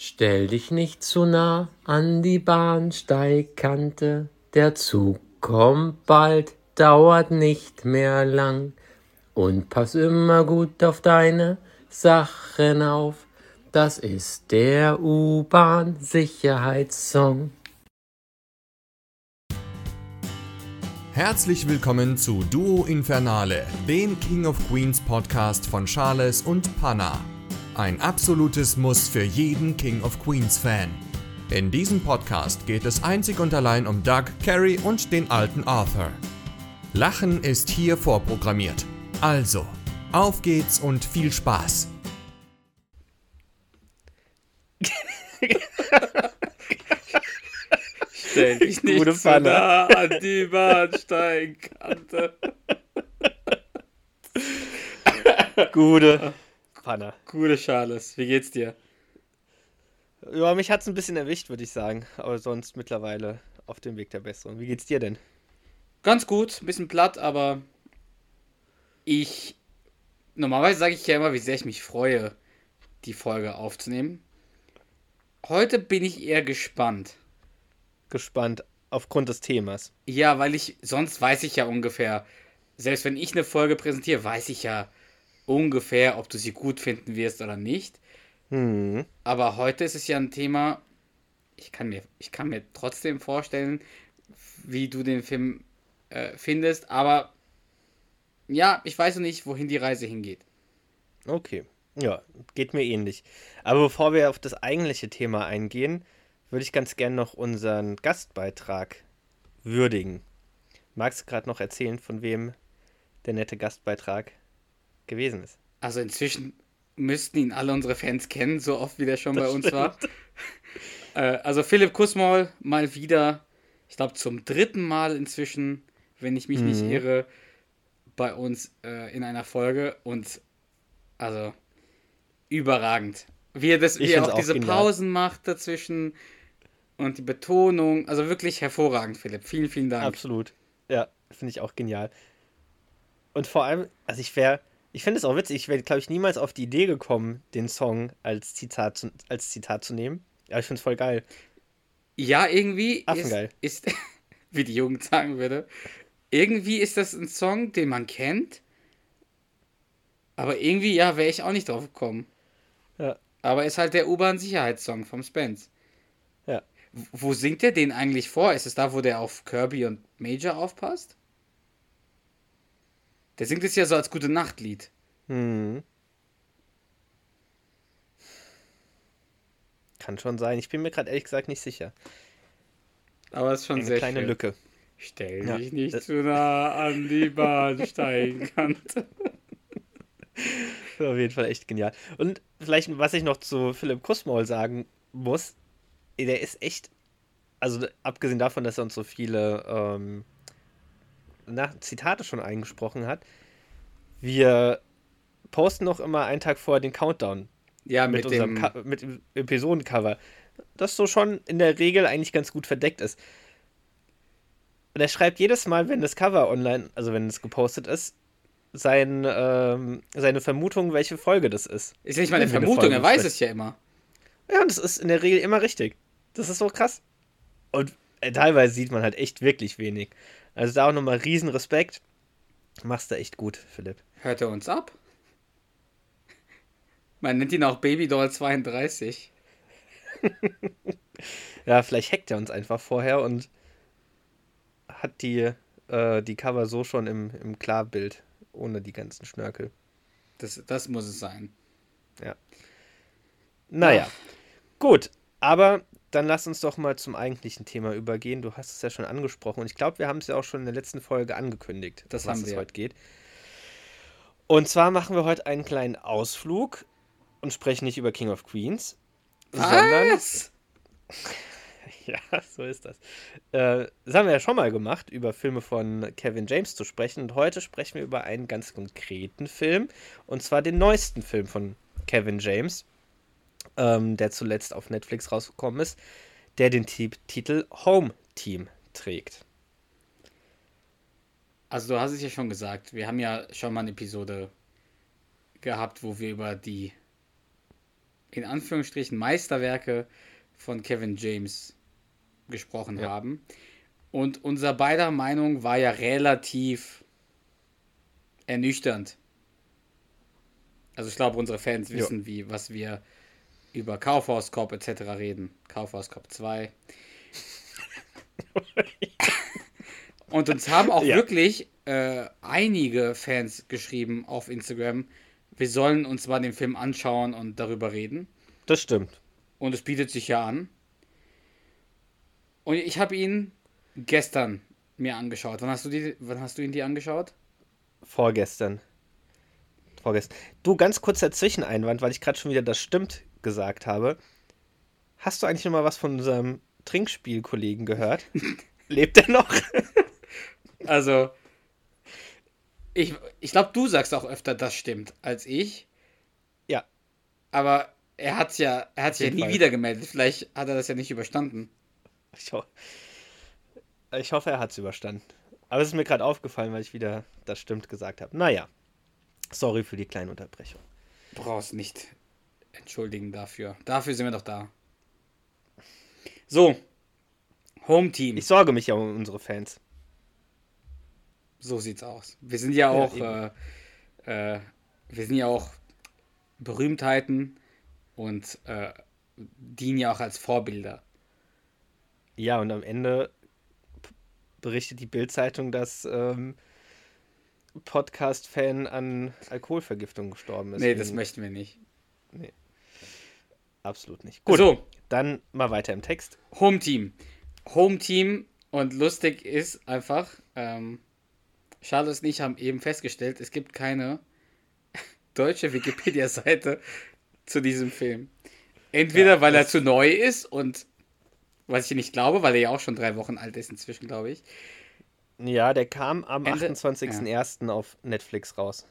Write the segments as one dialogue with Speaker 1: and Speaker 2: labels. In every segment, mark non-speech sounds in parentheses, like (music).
Speaker 1: Stell dich nicht zu nah an die Bahnsteigkante, der Zug kommt bald, dauert nicht mehr lang. Und pass immer gut auf deine Sachen auf, das ist der U-Bahn-Sicherheitssong.
Speaker 2: Herzlich willkommen zu Duo Infernale, dem King of Queens Podcast von Charles und Panna. Ein absolutes Muss für jeden King of Queens Fan. In diesem Podcast geht es einzig und allein um Doug, Carrie und den alten Arthur. Lachen ist hier vorprogrammiert. Also, auf geht's und viel Spaß.
Speaker 1: Stell dich nicht Gute zu nah an die Bahnsteigkante.
Speaker 3: Gute. Panne.
Speaker 1: Gute Charles, wie geht's dir?
Speaker 3: Ja, mich hat's ein bisschen erwischt, würde ich sagen. Aber sonst mittlerweile auf dem Weg der Besserung. Wie geht's dir denn?
Speaker 1: Ganz gut, ein bisschen platt, aber ich. Normalerweise sage ich ja immer, wie sehr ich mich freue, die Folge aufzunehmen. Heute bin ich eher gespannt.
Speaker 3: Gespannt aufgrund des Themas.
Speaker 1: Ja, weil ich, sonst weiß ich ja ungefähr, selbst wenn ich eine Folge präsentiere, weiß ich ja, ungefähr, ob du sie gut finden wirst oder nicht.
Speaker 3: Hm.
Speaker 1: Aber heute ist es ja ein Thema, ich kann mir, ich kann mir trotzdem vorstellen, wie du den Film äh, findest, aber ja, ich weiß noch nicht, wohin die Reise hingeht.
Speaker 3: Okay, ja, geht mir ähnlich. Aber bevor wir auf das eigentliche Thema eingehen, würde ich ganz gern noch unseren Gastbeitrag würdigen. Magst du gerade noch erzählen, von wem der nette Gastbeitrag gewesen ist.
Speaker 1: Also inzwischen müssten ihn alle unsere Fans kennen, so oft wie der schon das bei uns stimmt. war. (laughs) äh, also Philipp Kussmaul mal wieder, ich glaube zum dritten Mal inzwischen, wenn ich mich mhm. nicht irre, bei uns äh, in einer Folge und also überragend. Wie er, das, wie er auch diese genial. Pausen macht dazwischen und die Betonung, also wirklich hervorragend, Philipp. Vielen, vielen Dank.
Speaker 3: Absolut. Ja, finde ich auch genial. Und vor allem, also ich wäre ich finde es auch witzig, ich wäre, glaube ich, niemals auf die Idee gekommen, den Song als Zitat zu, als Zitat zu nehmen. Ja, ich finde es voll geil.
Speaker 1: Ja, irgendwie
Speaker 3: Affengeil.
Speaker 1: ist, ist, (laughs) wie die Jugend sagen würde, irgendwie ist das ein Song, den man kennt, aber irgendwie, ja, wäre ich auch nicht drauf gekommen.
Speaker 3: Ja.
Speaker 1: Aber ist halt der U-Bahn-Sicherheitssong vom Spence.
Speaker 3: Ja.
Speaker 1: Wo singt der den eigentlich vor? Ist es da, wo der auf Kirby und Major aufpasst? Der singt es ja so als gute Nachtlied.
Speaker 3: Hm. Kann schon sein. Ich bin mir gerade ehrlich gesagt nicht sicher.
Speaker 1: Aber es ist schon Eine sehr
Speaker 3: kleine
Speaker 1: schön.
Speaker 3: Lücke.
Speaker 1: Stell ja, dich nicht zu nah an die Bahnsteigkante. (laughs)
Speaker 3: Auf jeden Fall echt genial. Und vielleicht, was ich noch zu Philipp Kussmaul sagen muss, der ist echt, also abgesehen davon, dass er uns so viele ähm, nach Zitate schon eingesprochen hat. Wir posten noch immer einen Tag vorher den Countdown.
Speaker 1: Ja,
Speaker 3: mit,
Speaker 1: mit unserem
Speaker 3: dem mit Episodencover. Das so schon in der Regel eigentlich ganz gut verdeckt ist. Und er schreibt jedes Mal, wenn das Cover online, also wenn es gepostet ist, sein, ähm, seine Vermutung, welche Folge das ist.
Speaker 1: Ist ja nicht mal eine Vermutung, er weiß es ja immer.
Speaker 3: Ja, und das ist in der Regel immer richtig. Das ist so krass. Und äh, teilweise sieht man halt echt wirklich wenig. Also da auch nochmal riesen Respekt. Machst du echt gut, Philipp.
Speaker 1: Hört er uns ab? Man nennt ihn auch Babydoll 32. (laughs)
Speaker 3: ja, vielleicht hackt er uns einfach vorher und hat die, äh, die Cover so schon im, im Klarbild, ohne die ganzen Schnörkel.
Speaker 1: Das, das muss es sein.
Speaker 3: Ja. Naja. Ach. Gut, aber dann lass uns doch mal zum eigentlichen Thema übergehen. Du hast es ja schon angesprochen und ich glaube, wir haben es ja auch schon in der letzten Folge angekündigt,
Speaker 1: das
Speaker 3: was
Speaker 1: es
Speaker 3: heute geht. Und zwar machen wir heute einen kleinen Ausflug und sprechen nicht über King of Queens,
Speaker 1: was?
Speaker 3: sondern. (laughs) ja, so ist das. Äh, das haben wir ja schon mal gemacht, über Filme von Kevin James zu sprechen. Und heute sprechen wir über einen ganz konkreten Film. Und zwar den neuesten Film von Kevin James ähm, der zuletzt auf Netflix rausgekommen ist, der den T Titel Home Team trägt.
Speaker 1: Also du hast es ja schon gesagt, wir haben ja schon mal eine Episode gehabt, wo wir über die in Anführungsstrichen Meisterwerke von Kevin James gesprochen
Speaker 3: Ja.
Speaker 1: haben. Und unser beider Meinung war ja relativ ernüchternd. Also ich glaube, unsere Fans
Speaker 3: Ja.
Speaker 1: wissen, wie, was wir über Kaufhaus Cop etc. reden. Kaufhaus Cop 2. (laughs) Und uns haben auch
Speaker 3: Ja.
Speaker 1: wirklich äh, einige Fans geschrieben auf Instagram, wir sollen uns mal den Film anschauen und darüber reden.
Speaker 3: Das stimmt.
Speaker 1: Und es bietet sich ja an. Und ich habe ihn gestern mir angeschaut. Wann hast du, die, wann hast du ihn dir angeschaut?
Speaker 3: Vorgestern. Vorgestern. Du, ganz kurzer Zwischeneinwand, weil ich gerade schon wieder das stimmt gesagt habe. Hast du eigentlich noch mal was von unserem Trinkspielkollegen gehört? (laughs) Lebt er noch? (laughs)
Speaker 1: Also, ich, ich glaube, du sagst auch öfter, das stimmt, als ich.
Speaker 3: Ja.
Speaker 1: Aber er hat ja, er hat sich ja nie
Speaker 3: Fall.
Speaker 1: wieder gemeldet. Vielleicht hat er das ja nicht überstanden.
Speaker 3: Ich, ho ich hoffe, er hat es überstanden. Aber es ist mir gerade aufgefallen, weil ich wieder das stimmt gesagt habe. Naja. Sorry für die kleine Unterbrechung.
Speaker 1: brauchst nicht entschuldigen dafür. Dafür sind wir doch da. So. Home Team.
Speaker 3: Ich sorge mich ja um unsere Fans.
Speaker 1: So sieht's aus. Wir sind ja auch,
Speaker 3: eben.
Speaker 1: äh, äh, wir sind ja auch Berühmtheiten und äh, dienen ja auch als Vorbilder.
Speaker 3: Ja, und am Ende berichtet die Bild-Zeitung, dass ähm, Podcast-Fan an Alkoholvergiftung gestorben ist.
Speaker 1: nee, das möchten wir nicht.
Speaker 3: Absolut nicht. Gut,
Speaker 1: So,
Speaker 3: dann mal weiter im Text.
Speaker 1: Home Team. Home Team und lustig ist einfach, ähm, Charles und ich haben eben festgestellt, es gibt keine (laughs) deutsche Wikipedia-Seite zu diesem Film. Entweder weil er zu neu ist und was ich nicht glaube, weil er ja auch schon drei Wochen alt ist inzwischen, glaube ich.
Speaker 3: Ja, der kam am
Speaker 1: Ende-
Speaker 3: 28.01. auf Netflix raus.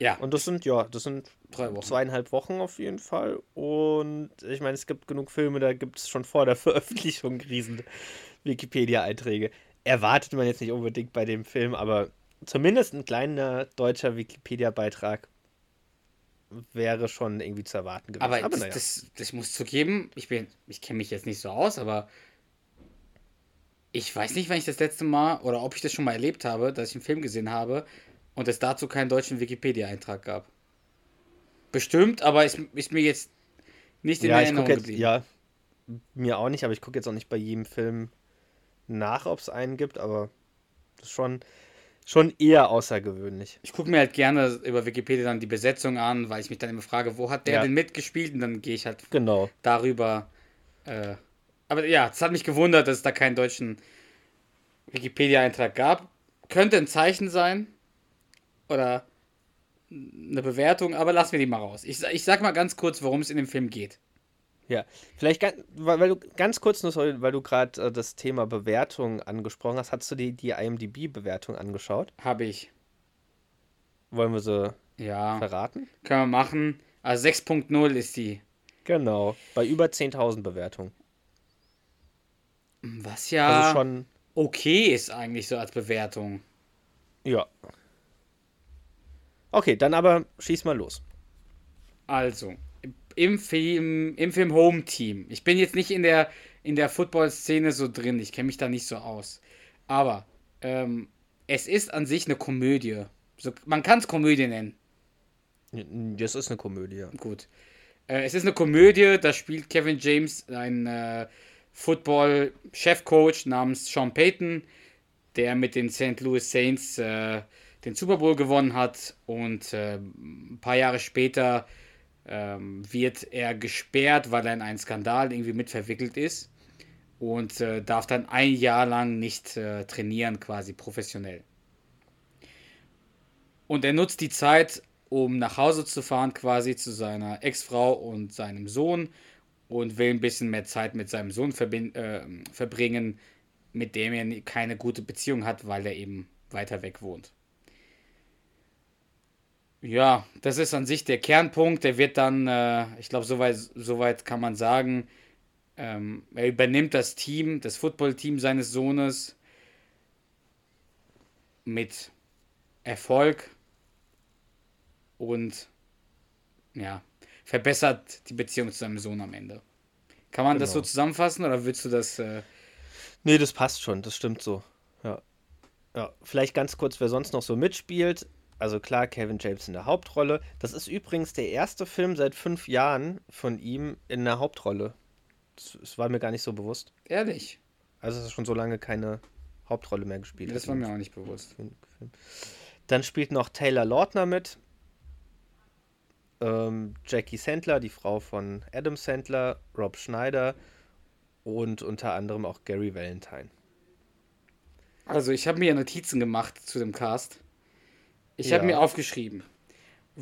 Speaker 1: Ja,
Speaker 3: Und das sind, ja, das sind
Speaker 1: drei Wochen.
Speaker 3: zweieinhalb Wochen auf jeden Fall. Und ich meine, es gibt genug Filme, da gibt es schon vor der (laughs) Veröffentlichung riesen Wikipedia-Einträge. Erwartet man jetzt nicht unbedingt bei dem Film, aber zumindest ein kleiner deutscher Wikipedia-Beitrag wäre schon irgendwie zu erwarten gewesen.
Speaker 1: Aber, das,
Speaker 3: naja.
Speaker 1: das, das muss zugeben, ich bin, ich kenne mich jetzt nicht so aus, aber ich weiß nicht, wann ich das letzte Mal oder ob ich das schon mal erlebt habe, dass ich einen Film gesehen habe und es dazu keinen deutschen Wikipedia-Eintrag gab. Bestimmt, aber ist, ist mir jetzt nicht in
Speaker 3: ja,
Speaker 1: Erinnerung
Speaker 3: jetzt,
Speaker 1: geblieben.
Speaker 3: ja, mir auch nicht, aber ich gucke jetzt auch nicht bei jedem Film nach, ob es einen gibt, aber das ist schon, schon eher außergewöhnlich.
Speaker 1: Ich gucke mir halt gerne über Wikipedia dann die Besetzung an, weil ich mich dann immer frage, wo hat der
Speaker 3: Ja.
Speaker 1: denn mitgespielt? Und dann gehe ich halt
Speaker 3: Genau.
Speaker 1: darüber. Äh, aber ja, es hat mich gewundert, dass es da keinen deutschen Wikipedia-Eintrag gab. Könnte ein Zeichen sein. Oder eine Bewertung, aber lassen wir die mal raus. Ich, ich sag mal ganz kurz, worum es in dem Film geht.
Speaker 3: Ja, vielleicht ganz, weil, du ganz kurz nur, weil du gerade äh, das Thema Bewertung angesprochen hast, hast du dir die IMDb-Bewertung angeschaut?
Speaker 1: Habe ich.
Speaker 3: Wollen wir sie
Speaker 1: Ja,
Speaker 3: verraten?
Speaker 1: können wir machen. Also 6.0 ist die.
Speaker 3: Genau, bei über 10.000 Bewertungen.
Speaker 1: Was ja
Speaker 3: Also schon,
Speaker 1: okay ist eigentlich so als Bewertung.
Speaker 3: ja. Okay, dann aber schieß mal los.
Speaker 1: Also, im Film, im Film Home Team. Ich bin jetzt nicht in der, in der Football-Szene so drin, ich kenne mich da nicht so aus. Aber ähm, es ist an sich eine Komödie. So, man kann es Komödie nennen.
Speaker 3: Das ist eine Komödie.
Speaker 1: Gut. Äh, es ist eine Komödie, da spielt Kevin James einen äh, Football-Chefcoach namens Sean Payton, der mit den St. Louis Saints äh, den Super Bowl gewonnen hat und äh, ein paar Jahre später ähm, wird er gesperrt, weil er in einen Skandal irgendwie mitverwickelt ist und äh, darf dann ein Jahr lang nicht äh, trainieren, quasi professionell. Und er nutzt die Zeit, um nach Hause zu fahren, quasi zu seiner Ex-Frau und seinem Sohn und will ein bisschen mehr Zeit mit seinem Sohn äh, verbringen, mit dem er keine gute Beziehung hat, weil er eben weiter weg wohnt. Ja, das ist an sich der Kernpunkt. Der wird dann, äh, ich glaube, soweit, soweit kann man sagen, ähm, er übernimmt das Team, das Footballteam seines Sohnes mit Erfolg und ja, verbessert die Beziehung zu seinem Sohn am Ende. Kann man das so
Speaker 3: Genau.
Speaker 1: zusammenfassen oder willst du das. Äh,
Speaker 3: Nee, das passt schon, das stimmt so. Ja. ja. Vielleicht ganz kurz, wer sonst noch so mitspielt. Also klar, Kevin James in der Hauptrolle. Das ist übrigens der erste Film seit fünf Jahren von ihm in der Hauptrolle. Das, das war mir gar nicht so bewusst.
Speaker 1: ehrlich,
Speaker 3: Also dass er schon so lange keine Hauptrolle mehr gespielt
Speaker 1: das war mir auch nicht bewusst.
Speaker 3: Dann spielt noch Taylor Lautner mit. Ähm, Jackie Sandler, die Frau von Adam Sandler, Rob Schneider und unter anderem auch Gary Valentine.
Speaker 1: Also, ich habe mir Notizen gemacht zu dem Cast. Ich
Speaker 3: Ja.
Speaker 1: habe mir aufgeschrieben: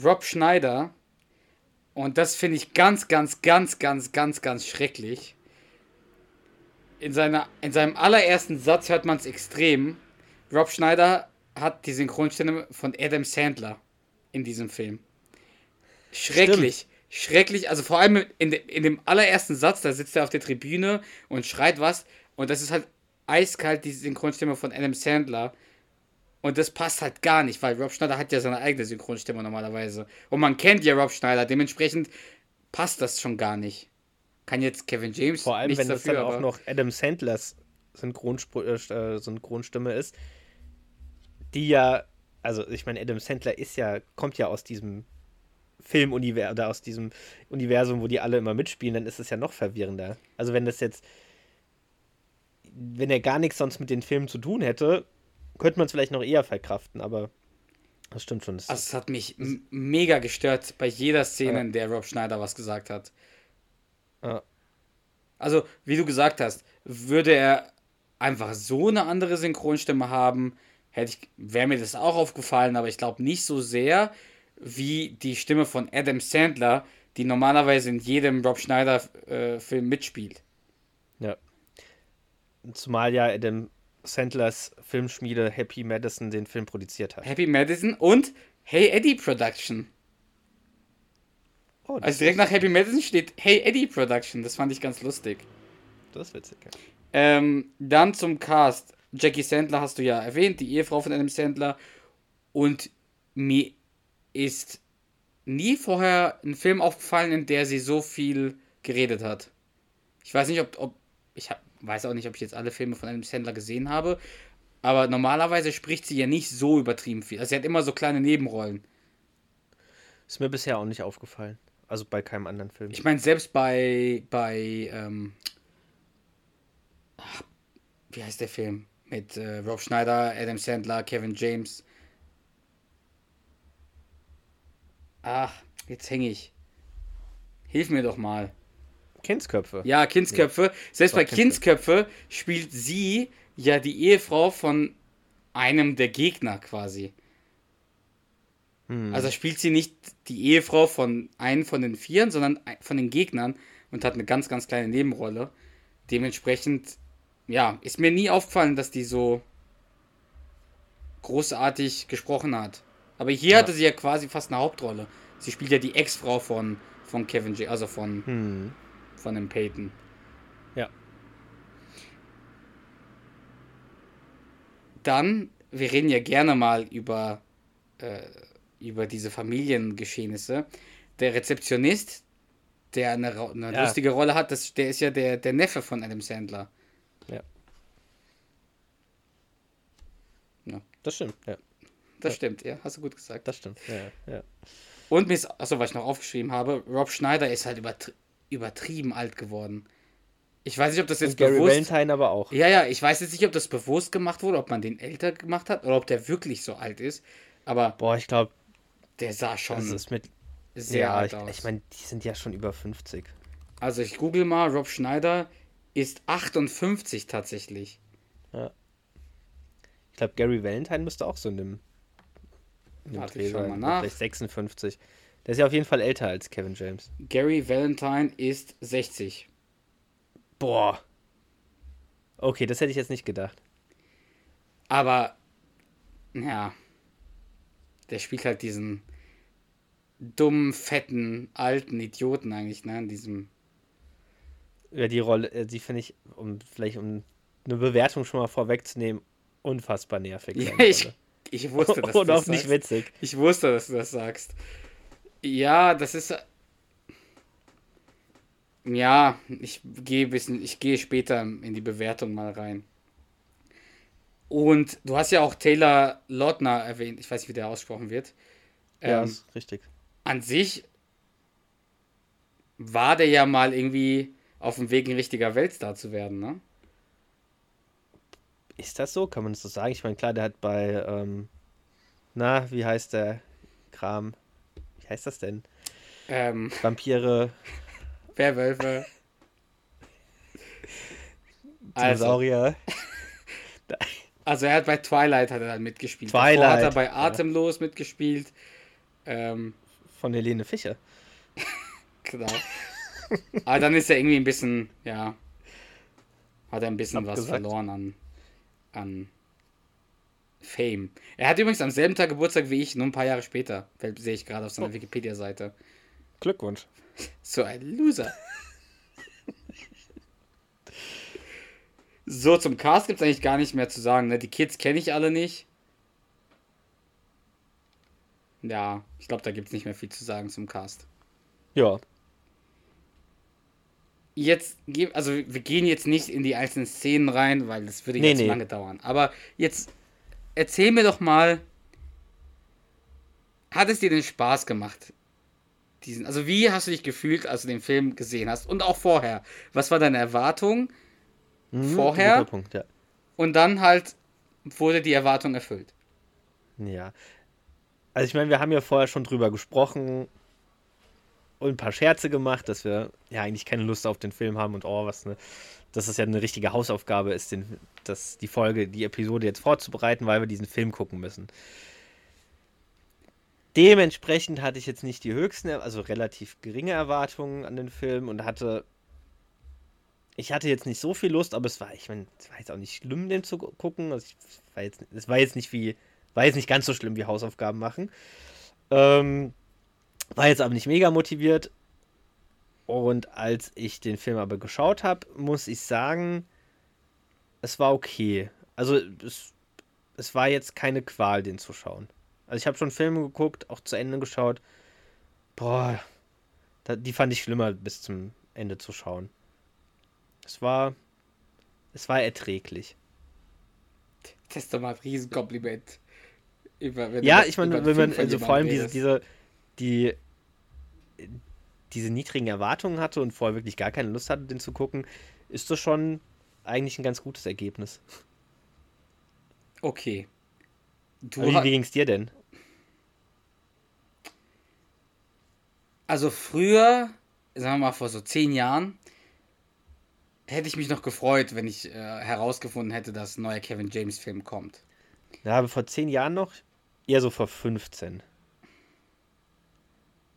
Speaker 1: Rob Schneider, und das finde ich ganz, ganz, ganz, ganz, ganz, ganz schrecklich. In, seiner, in seinem allerersten Satz hört man es extrem. Rob Schneider hat die Synchronstimme von Adam Sandler in diesem Film. Schrecklich. Schrecklich. Also vor allem in, de, in dem allerersten Satz, da sitzt er auf der Tribüne und schreit was. Und das ist halt eiskalt die Synchronstimme von Adam Sandler. Und das passt halt gar nicht, weil Rob Schneider hat ja seine eigene Synchronstimme normalerweise. Und man kennt ja Rob Schneider, dementsprechend passt das schon gar nicht. Kann jetzt Kevin James
Speaker 3: Vor allem, wenn das
Speaker 1: dafür,
Speaker 3: dann auch noch Adam Sandlers Synchronspr äh, äh, Synchronstimme ist, die ja, also ich meine, Adam Sandler ist ja, kommt ja aus diesem Filmuniversum oder aus diesem Universum, wo die alle immer mitspielen, dann ist es ja noch verwirrender. Also wenn das jetzt, wenn er gar nichts sonst mit den Filmen zu tun hätte, könnte man es vielleicht noch eher verkraften, aber das stimmt schon. Das
Speaker 1: Also es hat mich mega gestört bei jeder Szene, in der Rob Schneider was gesagt hat.
Speaker 3: Ja.
Speaker 1: Also, wie du gesagt hast, würde er einfach so eine andere Synchronstimme haben, hätte ich, wäre mir das auch aufgefallen, aber ich glaube nicht so sehr wie die Stimme von Adam Sandler, die normalerweise in jedem Rob Schneider-Film mitspielt.
Speaker 3: Ja. Zumal ja Adam Sandlers Filmschmiede Happy Madison den Film produziert hat.
Speaker 1: Happy Madison und Hey Eddie Production.
Speaker 3: Oh,
Speaker 1: Also direkt nach Happy Madison steht Hey Eddie Production. Das fand ich ganz lustig.
Speaker 3: das ist witzig. Ja.
Speaker 1: Ähm, dann zum Cast. Jackie Sandler hast du ja erwähnt, die Ehefrau von Adam Sandler. Und mir ist nie vorher ein Film aufgefallen, in der sie so viel geredet hat. Ich weiß nicht, ob, ob ich hab, weiß auch nicht, ob ich jetzt alle Filme von Adam Sandler gesehen habe, aber normalerweise spricht sie ja nicht so übertrieben viel. Also sie hat immer so kleine Nebenrollen.
Speaker 3: Ist mir bisher auch nicht aufgefallen. Also bei keinem anderen Film.
Speaker 1: Ich meine, selbst bei, bei, ähm, ach, wie heißt der Film? Mit äh, Rob Schneider, Adam Sandler, Kevin James. Ach, jetzt hänge ich. Hilf mir doch mal.
Speaker 3: Kindsköpfe.
Speaker 1: Ja, Kindsköpfe. Selbst
Speaker 3: Doch,
Speaker 1: bei Kindsköpfe spielt sie ja die Ehefrau von einem der Gegner quasi.
Speaker 3: Hm.
Speaker 1: Also spielt sie nicht die Ehefrau von einem von den Vieren, sondern von den Gegnern und hat eine ganz, ganz kleine Nebenrolle. Dementsprechend, ja, ist mir nie aufgefallen, dass die so großartig gesprochen hat. Aber hier
Speaker 3: Ja.
Speaker 1: hatte sie ja quasi fast eine Hauptrolle. Sie spielt ja die Ex-Frau von, von Kevin J., also von,
Speaker 3: Hm.
Speaker 1: Von dem Peyton.
Speaker 3: Ja.
Speaker 1: Dann, wir reden ja gerne mal über, äh, über diese Familiengeschehnisse. Der Rezeptionist, der eine, eine
Speaker 3: Ja.
Speaker 1: lustige Rolle hat, das, der ist ja der, der Neffe von Adam Sandler.
Speaker 3: Das stimmt, ja.
Speaker 1: Das
Speaker 3: Ja.
Speaker 1: stimmt, ja, hast du gut gesagt.
Speaker 3: Das stimmt. Ja, ja.
Speaker 1: Und mir ist, achso, was ich noch aufgeschrieben habe, Rob Schneider ist halt übertri übertrieben alt geworden. Ich weiß nicht, ob das jetzt
Speaker 3: Und Gary
Speaker 1: bewusst...
Speaker 3: Valentine aber auch.
Speaker 1: Ja, ja, ich weiß jetzt nicht, ob das bewusst gemacht wurde, ob man den älter gemacht hat oder ob der wirklich so alt ist. Aber
Speaker 3: Boah, ich glaube,
Speaker 1: der sah schon
Speaker 3: das ist mit.
Speaker 1: sehr
Speaker 3: ja,
Speaker 1: alt
Speaker 3: ich,
Speaker 1: aus.
Speaker 3: ich meine, die sind ja schon über 50.
Speaker 1: also ich google mal, Rob Schneider ist 58 tatsächlich.
Speaker 3: Ich glaube, Gary Valentine müsste auch so dem
Speaker 1: Warte, ich
Speaker 3: sein.
Speaker 1: mal nach.
Speaker 3: Vielleicht 56. Der ist ja auf jeden Fall älter als Kevin James.
Speaker 1: Gary Valentine ist 60.
Speaker 3: Boah. Okay, das hätte ich jetzt nicht gedacht.
Speaker 1: Aber, ja, der spielt halt diesen dummen, fetten, alten Idioten eigentlich, ne, in diesem...
Speaker 3: Ja, die Rolle, äh, die finde ich, um vielleicht um eine Bewertung schon mal vorwegzunehmen, unfassbar nervig.
Speaker 1: Ja, ich, ich wusste, dass (laughs) du
Speaker 3: Und
Speaker 1: das
Speaker 3: auch nicht witzig.
Speaker 1: Ich wusste, dass du das sagst. Ja, das ist. Ja, ich gehe bisschen, ich gehe später in die Bewertung mal rein. Und du hast ja auch Taylor Lautner erwähnt, ich weiß nicht, wie der ausgesprochen wird.
Speaker 3: Ja,
Speaker 1: Ähm,
Speaker 3: ist richtig.
Speaker 1: an sich war der ja mal irgendwie auf dem Weg, ein richtiger Weltstar zu werden, ne?
Speaker 3: Ist das so? Kann man das so sagen? Ich meine, klar, der hat bei, ähm, na, wie heißt der Kram? Wie heißt das denn?
Speaker 1: Ähm,
Speaker 3: Vampire,
Speaker 1: Werwölfe. Also,
Speaker 3: Dinosaurier.
Speaker 1: also er hat bei Twilight hat er dann mitgespielt.
Speaker 3: Twilight,
Speaker 1: Davor hat er bei
Speaker 3: ja.
Speaker 1: Atemlos mitgespielt. Ähm,
Speaker 3: Von Helene Fischer. (laughs)
Speaker 1: genau. Aber dann ist er irgendwie ein bisschen, ja, hat er ein bisschen was
Speaker 3: Abgesagt.
Speaker 1: verloren an, an Fame. Er hat übrigens am selben Tag Geburtstag wie ich, nur ein paar Jahre später. Sehe ich gerade auf seiner
Speaker 3: Oh.
Speaker 1: Wikipedia-Seite.
Speaker 3: Glückwunsch.
Speaker 1: So ein Loser. so, zum Cast gibt es eigentlich gar nicht mehr zu sagen. Ne? Die Kids kenne ich alle nicht. Ja, ich glaube, da gibt es nicht mehr viel zu sagen zum Cast.
Speaker 3: Ja.
Speaker 1: Jetzt, also wir gehen jetzt nicht in die einzelnen Szenen rein, weil das würde
Speaker 3: Nee,
Speaker 1: jetzt
Speaker 3: nee.
Speaker 1: lange dauern. Aber jetzt erzähl mir doch mal, hat es dir den Spaß gemacht? Diesen, also wie hast du dich gefühlt, als du den Film gesehen hast? Und auch vorher. Was war deine Erwartung?
Speaker 3: Mhm,
Speaker 1: Vorher?
Speaker 3: Punkt, ja.
Speaker 1: Und dann halt wurde die Erwartung erfüllt.
Speaker 3: Ja. Also ich meine, wir haben ja vorher schon drüber gesprochen und ein paar Scherze gemacht, dass wir ja eigentlich keine Lust auf den Film haben und oh, was ne, dass es ja eine richtige Hausaufgabe ist, den, das, die Folge, die Episode jetzt vorzubereiten, weil wir diesen Film gucken müssen. Dementsprechend hatte ich jetzt nicht die höchsten, also relativ geringe Erwartungen an den Film und hatte. Ich hatte jetzt nicht so viel Lust, aber es war, ich meine, es war jetzt auch nicht schlimm, den zu gu- gucken. Also ich, es war jetzt, es war jetzt nicht wie, war jetzt nicht ganz so schlimm wie Hausaufgaben machen. Ähm, war jetzt aber nicht mega motiviert. Und als ich den Film aber geschaut habe, muss ich sagen, es war okay. Also es, es war jetzt keine Qual, den zu schauen. Also ich habe schon Filme geguckt, auch zu Ende geschaut. Boah, da, die fand ich schlimmer bis zum Ende zu schauen. Es war, es war erträglich.
Speaker 1: Das ist doch mal ein Riesenkompliment. Über, wenn
Speaker 3: Ja, ich meine, wenn man also vor allem diese, diese, die, diese niedrigen Erwartungen hatte und vorher wirklich gar keine Lust hatte, den zu gucken, ist das schon eigentlich ein ganz gutes Ergebnis.
Speaker 1: Okay. Du
Speaker 3: Wie, wie ging es dir denn?
Speaker 1: Also früher, sagen wir mal vor so zehn Jahren, hätte ich mich noch gefreut, wenn ich äh, herausgefunden hätte, dass ein neuer Kevin James Film kommt.
Speaker 3: Ja, aber vor zehn Jahren noch? Eher so vor 15.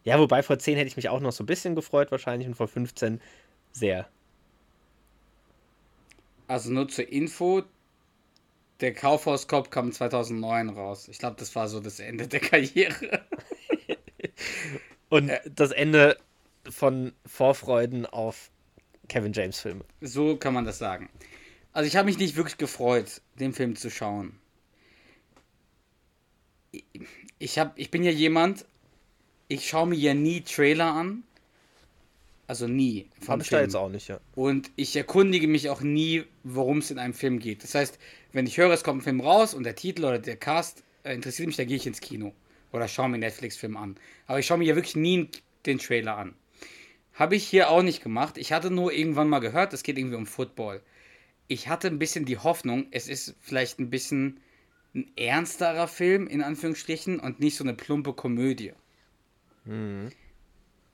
Speaker 3: Ja, wobei vor 10 hätte ich mich auch noch so ein bisschen gefreut wahrscheinlich und vor 15 sehr.
Speaker 1: Also nur zur Info, der Kaufhauskopf kam 2009 raus. Ich glaube, das war so das Ende der (laughs) Karriere.
Speaker 3: Und das Ende von Vorfreuden auf Kevin James Filme.
Speaker 1: So kann man das sagen. Also ich habe mich nicht wirklich gefreut, den Film zu schauen. Ich, hab, ich bin ja jemand, ich schaue mir ja nie Trailer an. Also nie.
Speaker 3: Habe ich da
Speaker 1: Filmen.
Speaker 3: jetzt auch nicht, ja.
Speaker 1: Und ich erkundige mich auch nie, worum es in einem Film geht. Das heißt, wenn ich höre, es kommt ein Film raus und der Titel oder der Cast äh, interessiert mich, dann gehe ich ins Kino. Oder schaue mir einen Netflix-Film an. Aber ich schaue mir ja wirklich nie den Trailer an. Habe ich hier auch nicht gemacht. Ich hatte nur irgendwann mal gehört, es geht irgendwie um Football. Ich hatte ein bisschen die Hoffnung, es ist vielleicht ein bisschen ein ernsterer Film, in Anführungsstrichen, und nicht so eine plumpe Komödie.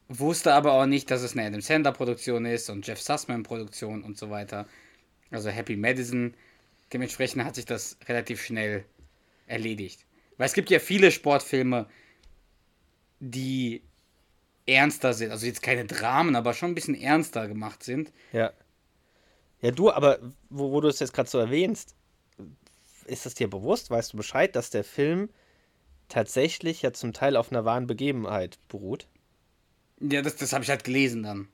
Speaker 1: Wusste aber auch nicht, dass es eine Adam Sandler-Produktion ist und Jeff Sussman-Produktion und so weiter. Also Happy Madison. Dementsprechend hat sich das relativ schnell erledigt. Weil es gibt ja viele Sportfilme, die ernster sind. Also jetzt keine Dramen, aber schon ein bisschen ernster gemacht sind.
Speaker 3: Ja. Ja, du, aber wo, wo du es jetzt gerade so erwähnst, ist es dir bewusst, weißt du Bescheid, dass der Film tatsächlich ja zum Teil auf einer wahren Begebenheit beruht?
Speaker 1: Ja, das, das habe ich halt gelesen dann.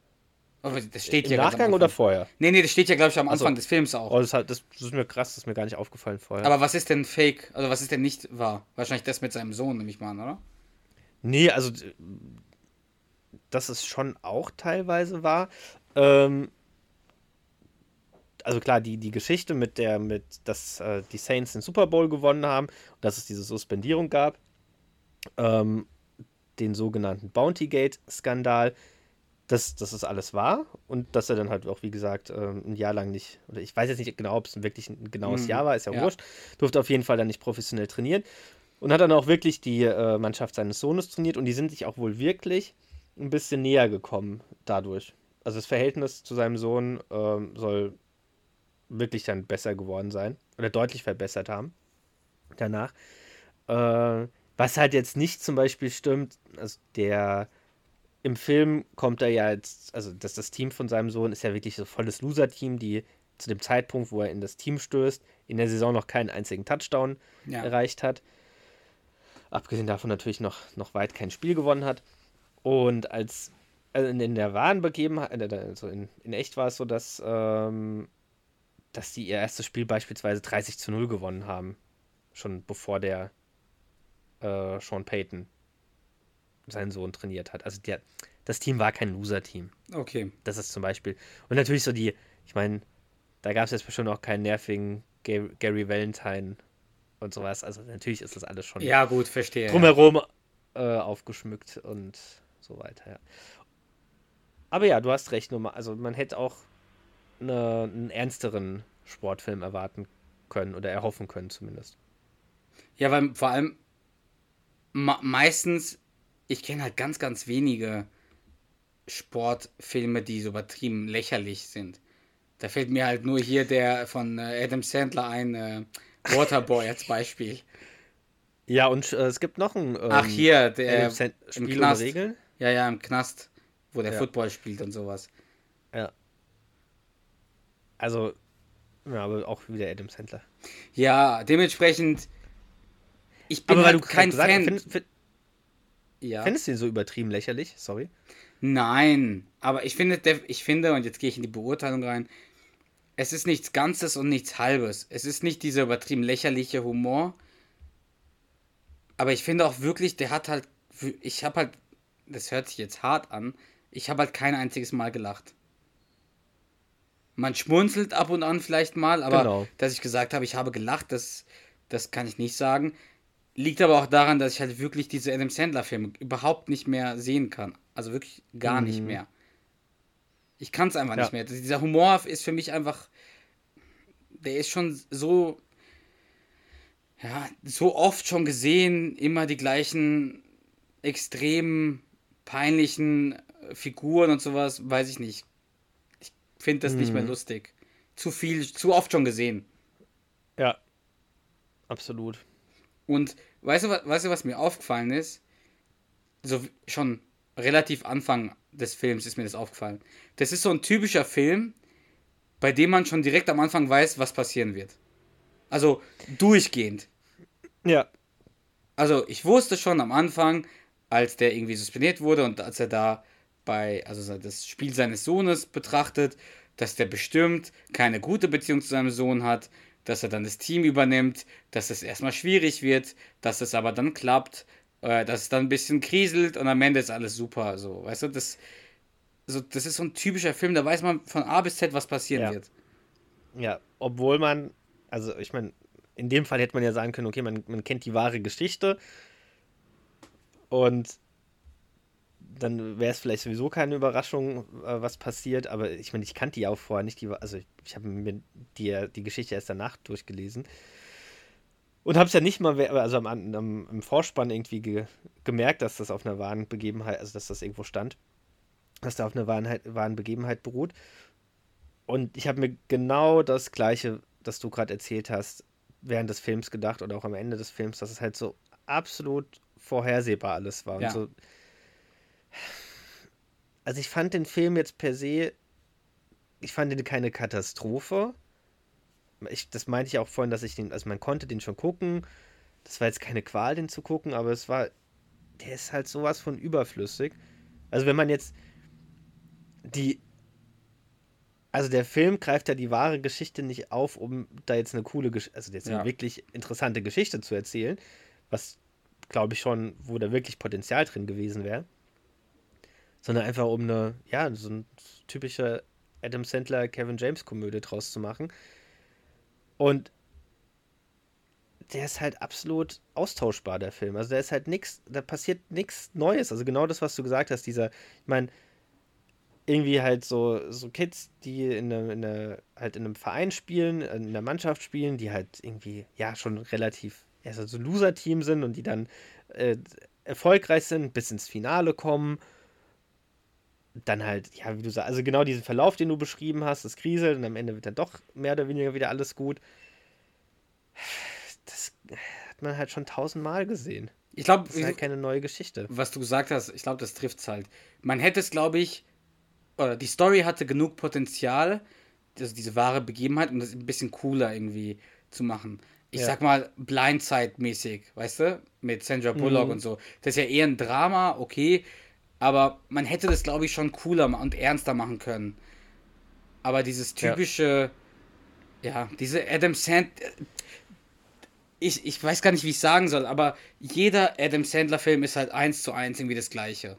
Speaker 1: Das steht
Speaker 3: Im
Speaker 1: ja
Speaker 3: Nachgang oder vorher?
Speaker 1: Nee, nee, das steht ja, glaube ich, am. Anfang des Films auch.
Speaker 3: Oh, das, hat, das, das ist mir krass, das ist mir gar nicht aufgefallen vorher.
Speaker 1: Aber was ist denn fake? Also was ist denn nicht wahr? Wahrscheinlich das mit seinem Sohn, nehme ich mal an, oder?
Speaker 3: nee, also d- dass es schon auch teilweise war. Ähm, also klar, die, die Geschichte mit der, mit, dass äh, die Saints den Super Bowl gewonnen haben und dass es diese Suspendierung gab, ähm, den sogenannten Bounty Gate-Skandal, dass, das alles wahr und dass er dann halt auch, wie gesagt, ähm, ein Jahr lang nicht, oder ich weiß jetzt nicht genau, ob es wirklich ein genaues mhm. Jahr war, ist ja, ja, wurscht, durfte auf jeden Fall dann nicht professionell trainieren und hat dann auch wirklich die äh, Mannschaft seines Sohnes trainiert und die sind sich auch wohl wirklich ein bisschen näher gekommen dadurch. Also das Verhältnis zu seinem Sohn ähm, soll wirklich dann besser geworden sein oder deutlich verbessert haben danach. Äh, was halt jetzt nicht zum Beispiel stimmt, also der im Film kommt er ja jetzt, also das, das Team von seinem Sohn ist ja wirklich so volles Loser-Team, die zu dem Zeitpunkt, wo er in das Team stößt, in der Saison noch keinen einzigen Touchdown ja. erreicht hat. Abgesehen davon natürlich noch, noch weit kein Spiel gewonnen hat. Und als also in der wahren Begebenheit, äh, also in, in echt war es so, dass, ähm, dass die ihr erstes Spiel beispielsweise 30 zu 0 gewonnen haben. Schon bevor der äh, Sean Payton seinen Sohn trainiert hat. Also der, das Team war kein Loser-Team.
Speaker 1: Okay.
Speaker 3: Das ist zum Beispiel. Und natürlich so die, ich meine, da gab es jetzt bestimmt auch keinen nervigen Gary, Gary Valentine und sowas. Also natürlich ist das alles schon
Speaker 1: ja, gut, verstehe,
Speaker 3: drumherum ja. äh, aufgeschmückt und so weiter, ja. Aber ja, du hast recht, nur mal, also man hätte auch eine, einen ernsteren Sportfilm erwarten können oder erhoffen können zumindest.
Speaker 1: Ja, weil vor allem meistens ich kenne halt ganz, ganz wenige Sportfilme, die so übertrieben lächerlich sind. Da fällt mir halt nur hier der von äh, Adam Sandler ein, äh, Waterboy als Beispiel. (laughs)
Speaker 3: Ja, und äh, es gibt noch einen.
Speaker 1: Ähm, Ach, hier, der
Speaker 3: Spiel im Knast. Regeln?
Speaker 1: Ja, ja, im Knast, wo der ja. Football spielt und sowas.
Speaker 3: Ja. Also, ja, aber auch wieder Adam Sandler.
Speaker 1: Ja, dementsprechend. Ich bin aber halt kein Fan. Find, find,
Speaker 3: ja. Findest du ihn so übertrieben lächerlich? Sorry.
Speaker 1: Nein, aber ich finde, ich finde, und jetzt gehe ich in die Beurteilung rein, es ist nichts Ganzes und nichts Halbes. Es ist nicht dieser übertrieben lächerliche Humor. Aber ich finde auch wirklich, der hat halt, ich habe halt, das hört sich jetzt hart an, ich habe halt kein einziges Mal gelacht. Man schmunzelt ab und an vielleicht mal, aber genau. dass ich gesagt habe, ich habe gelacht, das, das kann ich nicht sagen. Liegt aber auch daran, dass ich halt wirklich diese Adam Sandler-Filme überhaupt nicht mehr sehen kann. Also wirklich gar mhm. nicht mehr. Ich kann es einfach ja. nicht mehr. Dieser Humor ist für mich einfach. Der ist schon so. Ja, so oft schon gesehen, immer die gleichen extrem peinlichen Figuren und sowas, weiß ich nicht. Ich finde das mhm. nicht mehr mhm. lustig. Zu viel, zu oft schon gesehen.
Speaker 3: Ja, absolut.
Speaker 1: Und weißt du, weißt du, was mir aufgefallen ist? So schon relativ Anfang des Films ist mir das aufgefallen. Das ist so ein typischer Film, bei dem man schon direkt am Anfang weiß, was passieren wird. Also durchgehend.
Speaker 3: Ja.
Speaker 1: Also ich wusste schon am Anfang, als der irgendwie suspendiert wurde und als er da bei, also das Spiel seines Sohnes betrachtet, dass der bestimmt keine gute Beziehung zu seinem Sohn hat, dass er dann das Team übernimmt, dass es erstmal schwierig wird, dass es aber dann klappt, äh, dass es dann ein bisschen kriselt und am Ende ist alles super. So, weißt du, das, so, das ist so ein typischer Film, da weiß man von A bis Z, was passieren
Speaker 3: ja.
Speaker 1: wird.
Speaker 3: Ja, obwohl man, also ich meine, in dem Fall hätte man ja sagen können, okay, man, man kennt die wahre Geschichte und dann wäre es vielleicht sowieso keine Überraschung, äh, was passiert. Aber ich meine, ich kannte die auch vorher nicht. Die, also ich, ich habe mir die, die Geschichte erst danach durchgelesen. Und habe es ja nicht mal, also am, am, im Vorspann irgendwie ge, gemerkt, dass das auf einer wahren Begebenheit, also dass das irgendwo stand, dass da auf einer wahren, wahren Begebenheit beruht. Und ich habe mir genau das Gleiche, das du gerade erzählt hast, während des Films gedacht oder auch am Ende des Films, dass es halt so absolut vorhersehbar alles war. Ja. Und so, also ich fand den Film jetzt per se, ich fand ihn keine Katastrophe. Ich, das meinte ich auch vorhin, dass ich den, also man konnte den schon gucken. Das war jetzt keine Qual, den zu gucken, aber es war, der ist halt sowas von überflüssig. Also wenn man jetzt die, also der Film greift ja die wahre Geschichte nicht auf, um da jetzt eine coole, also jetzt ja. eine wirklich interessante Geschichte zu erzählen, was glaube ich schon, wo da wirklich Potenzial drin gewesen wäre sondern einfach um eine, ja, so eine typische Adam Sandler, Kevin James Komödie draus zu machen. Und der ist halt absolut austauschbar, der Film. Also der ist halt nichts, da passiert nichts Neues. Also genau das, was du gesagt hast, dieser, ich meine, irgendwie halt so, so Kids, die in einer, in einer, halt in einem Verein spielen, in einer Mannschaft spielen, die halt irgendwie, ja, schon relativ, ja, so Loser-Team sind und die dann äh, erfolgreich sind, bis ins Finale kommen. Dann halt, ja, wie du sagst, also genau diesen Verlauf, den du beschrieben hast, das kriselt und am Ende wird dann doch mehr oder weniger wieder alles gut. Das hat man halt schon tausendmal gesehen.
Speaker 1: Ich glaube,
Speaker 3: Das ist halt keine neue Geschichte.
Speaker 1: was du gesagt hast, ich glaube, das trifft es halt. Man hätte es, glaube ich, oder die Story hatte genug Potenzial, also diese wahre Begebenheit, um das ein bisschen cooler irgendwie zu machen. Ich
Speaker 3: Ja.
Speaker 1: sag mal, Blindside-mäßig, weißt du? Mit Sandra Bullock
Speaker 3: Mhm.
Speaker 1: und so. Das ist ja eher ein Drama, okay, aber man hätte das, glaube ich, schon cooler und ernster machen können. Aber dieses
Speaker 3: Ja.
Speaker 1: typische, ja, diese Adam Sand. Ich, ich weiß gar nicht, wie ich sagen soll, aber jeder Adam Sandler-Film ist halt eins zu eins irgendwie das gleiche.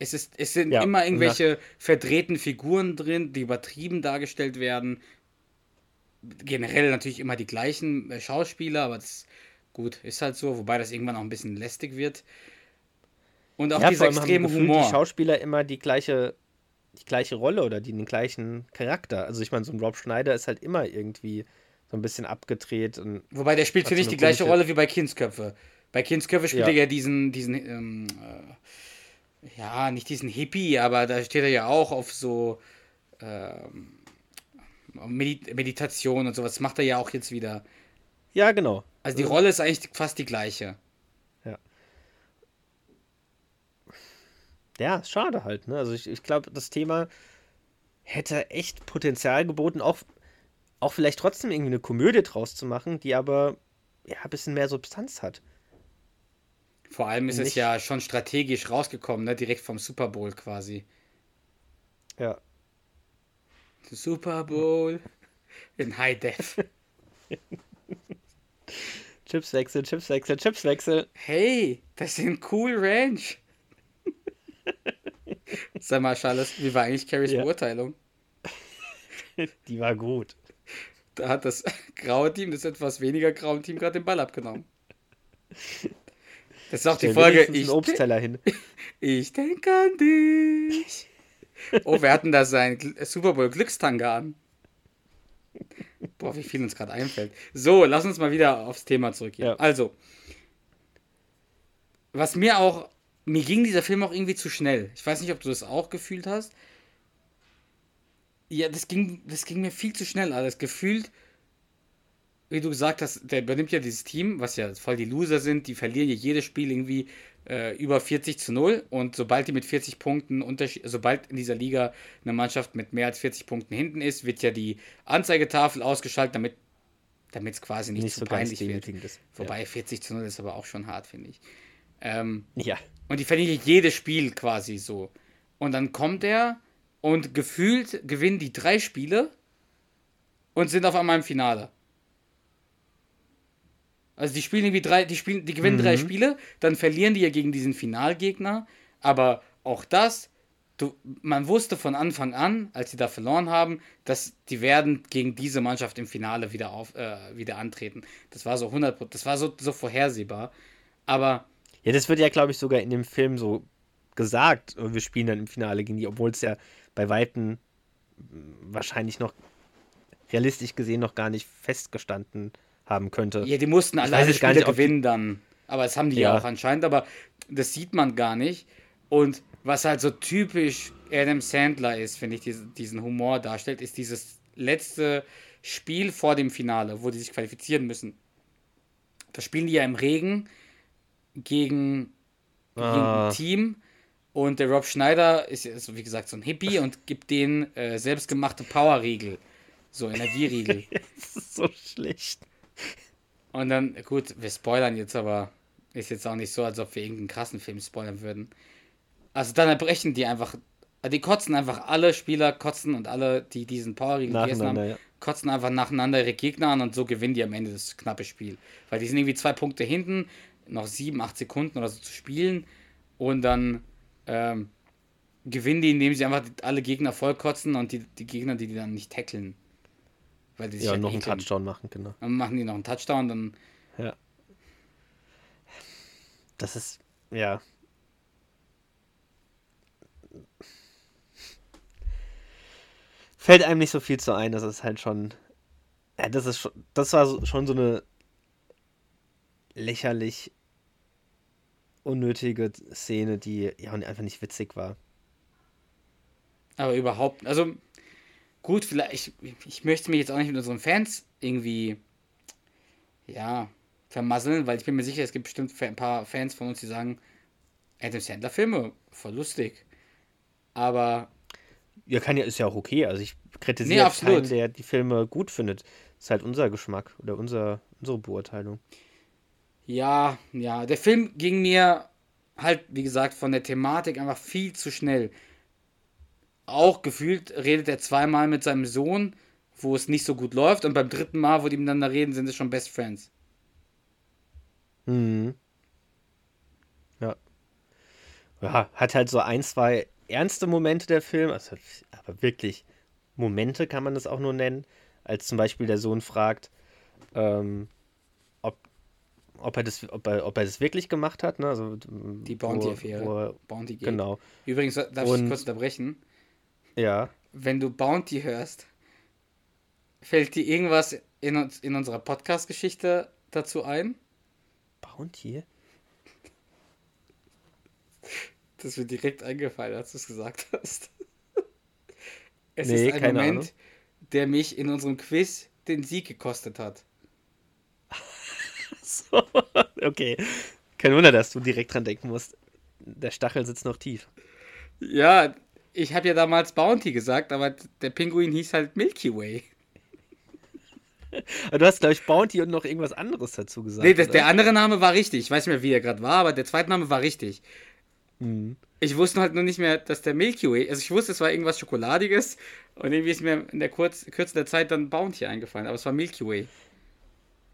Speaker 1: Es, ist, es sind
Speaker 3: Ja,
Speaker 1: immer irgendwelche verdrehten Figuren drin, die übertrieben dargestellt werden. Generell natürlich immer die gleichen äh, Schauspieler, aber das gut, ist halt so, wobei das irgendwann auch ein bisschen lästig wird. Und auch
Speaker 3: ja,
Speaker 1: dieser
Speaker 3: haben
Speaker 1: extreme Humor.
Speaker 3: die Schauspieler immer die gleiche, die gleiche Rolle oder die, den gleichen Charakter. Also ich meine, so ein Rob Schneider ist halt immer irgendwie so ein bisschen abgedreht und
Speaker 1: Wobei der spielt nicht
Speaker 3: eine
Speaker 1: die gleiche Rolle wie bei Kindsköpfe. Bei Kindsköpfe spielt
Speaker 3: Ja.
Speaker 1: er ja diesen, diesen, ähm, äh, ja, nicht diesen Hippie, aber da steht er ja auch auf so ähm, Medi Meditation und sowas. Das macht er ja auch jetzt wieder.
Speaker 3: ja, genau.
Speaker 1: Also die Rolle ist eigentlich fast die gleiche.
Speaker 3: Ja, ist schade halt, ne? Also ich, ich glaube, das Thema hätte echt Potenzial geboten, auch, auch vielleicht trotzdem irgendwie eine Komödie draus zu machen, die aber ja ein bisschen mehr Substanz hat.
Speaker 1: Vor allem ist es
Speaker 3: Nicht-
Speaker 1: ja schon strategisch rausgekommen, ne? direkt vom Super Bowl quasi.
Speaker 3: Ja.
Speaker 1: Super Bowl in High Def. (laughs)
Speaker 3: Chipswechsel, Chipswechsel, Chipswechsel.
Speaker 1: Hey, das sind cool Ranch. (laughs) Sag mal, Charles, wie war eigentlich Carries
Speaker 3: Ja.
Speaker 1: Beurteilung?
Speaker 3: Die war gut.
Speaker 1: Da hat das graue Team, das etwas weniger graue Team, gerade den Ball abgenommen. Das ist auch die
Speaker 3: Stell
Speaker 1: Folge.
Speaker 3: wenigstens
Speaker 1: Ich,
Speaker 3: Obstteller hin. (laughs)
Speaker 1: ich denke an dich. Oh, wir hatten da seinen Gl- Super Bowl Glückstange an. Boah, wie viel uns gerade einfällt. So, lass uns mal wieder aufs Thema zurückgehen.
Speaker 3: Ja.
Speaker 1: Also, was mir auch, mir ging dieser Film auch irgendwie zu schnell. Ich weiß nicht, ob du das auch gefühlt hast. Ja, das ging, das ging mir viel zu schnell alles. Gefühlt, wie du gesagt hast, der übernimmt ja dieses Team, was ja voll die Loser sind, die verlieren ja jedes Spiel irgendwie äh, über 40 zu 0 und sobald die mit 40 Punkten sobald in dieser Liga eine Mannschaft mit mehr als 40 Punkten hinten ist, wird ja die Anzeigetafel ausgeschaltet, damit damit es quasi nicht,
Speaker 3: Nicht
Speaker 1: zu
Speaker 3: so
Speaker 1: peinlich wird.
Speaker 3: ist.
Speaker 1: Wobei 40 zu 0 ist aber auch schon hart, finde ich. Ähm,
Speaker 3: Ja.
Speaker 1: Und die verlieren jedes Spiel quasi so. Und dann kommt er und gefühlt gewinnen die drei Spiele und sind auf einmal im Finale. Also die spielen irgendwie drei, die spielen, die gewinnen drei Spiele, dann verlieren die ja gegen diesen Finalgegner. Aber auch das, du, man wusste von Anfang an, als sie da verloren haben, dass die werden gegen diese Mannschaft im Finale wieder auf, äh, wieder antreten. Das war so 100, das war so, so vorhersehbar. Aber
Speaker 3: Ja, das wird ja, glaube ich, sogar in dem Film so gesagt. Wir spielen dann im Finale gegen die, obwohl es ja bei Weitem mh, wahrscheinlich noch realistisch gesehen noch gar nicht festgestanden haben könnte.
Speaker 1: Ja, die mussten alle
Speaker 3: jetzt gar
Speaker 1: Spiele
Speaker 3: nicht,
Speaker 1: gewinnen dann. Aber das haben die ja.
Speaker 3: Ja.
Speaker 1: auch anscheinend, aber das sieht man gar nicht. Und was halt so typisch Adam Sandler ist, finde ich, diesen, diesen Humor darstellt, ist dieses letzte Spiel vor dem Finale, wo die sich qualifizieren müssen. Da spielen die ja im Regen gegen, gegen
Speaker 3: Ah.
Speaker 1: ein Team. Und der Rob Schneider ist so wie gesagt, so ein Hippie und gibt denen äh, selbstgemachte Powerriegel. So Energieriegel. (laughs)
Speaker 3: Das ist so schlecht.
Speaker 1: Und dann, gut, wir spoilern jetzt, aber ist jetzt auch nicht so, als ob wir irgendeinen krassen Film spoilern würden. Also dann erbrechen die einfach, die kotzen einfach alle Spieler, kotzen und alle, die diesen Powerriegel gegessen haben,
Speaker 3: ja.
Speaker 1: kotzen einfach nacheinander ihre Gegner an und so gewinnen die am Ende das knappe Spiel. Weil die sind irgendwie zwei Punkte hinten, noch sieben, acht Sekunden oder so zu spielen und dann ähm, gewinnen die, indem sie einfach alle Gegner vollkotzen und die, die Gegner, die die dann nicht tackeln.
Speaker 3: Weil die sich ja, halt noch einen Touchdown machen, genau.
Speaker 1: Dann machen die noch einen Touchdown, dann.
Speaker 3: Ja. Das ist, ja. Fällt einem nicht so viel zu ein, das ist halt schon. Ja, das ist schon. Das war schon so eine lächerlich unnötige Szene, die ja einfach nicht witzig war.
Speaker 1: Aber überhaupt, also gut, vielleicht, ich, ich möchte mich jetzt auch nicht mit unseren Fans irgendwie, ja, vermasseln, weil ich bin mir sicher, es gibt bestimmt ein paar Fans von uns, die sagen, Adam Sandler Filme, voll lustig. Aber.
Speaker 3: Ja, kann ja, ist ja auch okay. Also ich kritisiere nee, keinen, der die Filme gut findet. Das ist halt unser Geschmack oder unser, unsere Beurteilung.
Speaker 1: Ja, ja, der Film ging mir halt, wie gesagt, von der Thematik einfach viel zu schnell. Auch gefühlt redet er zweimal mit seinem Sohn, wo es nicht so gut läuft, und beim dritten Mal, wo die miteinander reden, sind sie schon Best Friends.
Speaker 3: Mhm. Ja. Ja, hat halt so ein, zwei ernste Momente der Film, also, aber wirklich Momente kann man das auch nur nennen, als zum Beispiel der Sohn fragt, ähm, ob er das, ob er, ob er das wirklich gemacht hat. Ne? Also,
Speaker 1: die Bounty-Affäre. Bounty.
Speaker 3: Genau.
Speaker 1: Übrigens, darf Und, ich kurz unterbrechen?
Speaker 3: Ja.
Speaker 1: Wenn du Bounty hörst, fällt dir irgendwas in, uns, in unserer Podcast-Geschichte dazu ein?
Speaker 3: Bounty?
Speaker 1: Das mir direkt eingefallen, als du es gesagt hast. Es nee, ist ein Moment, Ahnung. der mich in unserem Quiz den Sieg gekostet hat. (laughs)
Speaker 3: so, okay. Kein Wunder, dass du direkt dran denken musst. Der Stachel sitzt noch tief.
Speaker 1: Ja, ich habe ja damals Bounty gesagt, aber der Pinguin hieß halt Milky Way. (laughs)
Speaker 3: du hast, glaube ich, Bounty und noch irgendwas anderes dazu gesagt.
Speaker 1: Nee, das, der andere Name war richtig. Ich weiß nicht mehr, wie er gerade war, aber der zweite Name war richtig. Mhm. Ich wusste halt nur nicht mehr, dass der Milky Way, also ich wusste, es war irgendwas Schokoladiges und irgendwie ist mir in der Kurz, Kürze der Zeit dann Bounty eingefallen, aber es war Milky Way.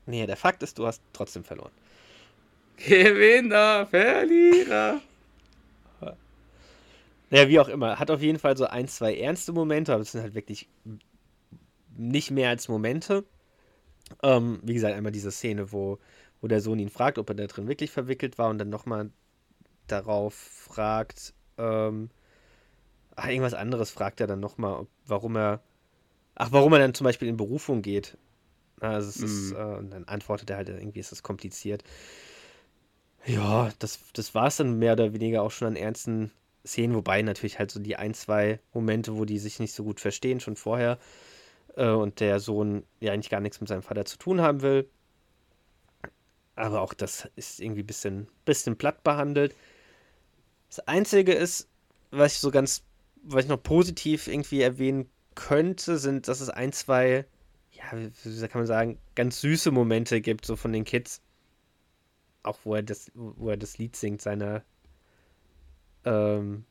Speaker 3: Nee, der Fakt ist, du hast trotzdem verloren.
Speaker 1: Gewinner, Verlierer.
Speaker 3: Naja, wie auch immer. Hat auf jeden Fall so ein, zwei ernste Momente, aber es sind halt wirklich nicht mehr als Momente. Ähm, wie gesagt, einmal diese Szene, wo, wo der Sohn ihn fragt, ob er da drin wirklich verwickelt war und dann nochmal darauf fragt, ähm, ach, irgendwas anderes fragt er dann nochmal, warum er, ach, warum er dann zum Beispiel in Berufung geht. Also es ist, mm. äh, und dann antwortet er halt, irgendwie ist das kompliziert. Ja, das, das war es dann mehr oder weniger auch schon an ernsten Szenen, wobei natürlich halt so die ein, zwei Momente, wo die sich nicht so gut verstehen, schon vorher, äh, und der Sohn ja eigentlich gar nichts mit seinem Vater zu tun haben will. Aber auch das ist irgendwie ein bisschen, bisschen platt behandelt. Das Einzige ist, was ich so ganz, was ich noch positiv irgendwie erwähnen könnte, sind, dass es ein, zwei ja, wie kann man sagen, ganz süße Momente gibt, so von den Kids. Auch wo er das, wo er das Lied singt, seiner, ähm,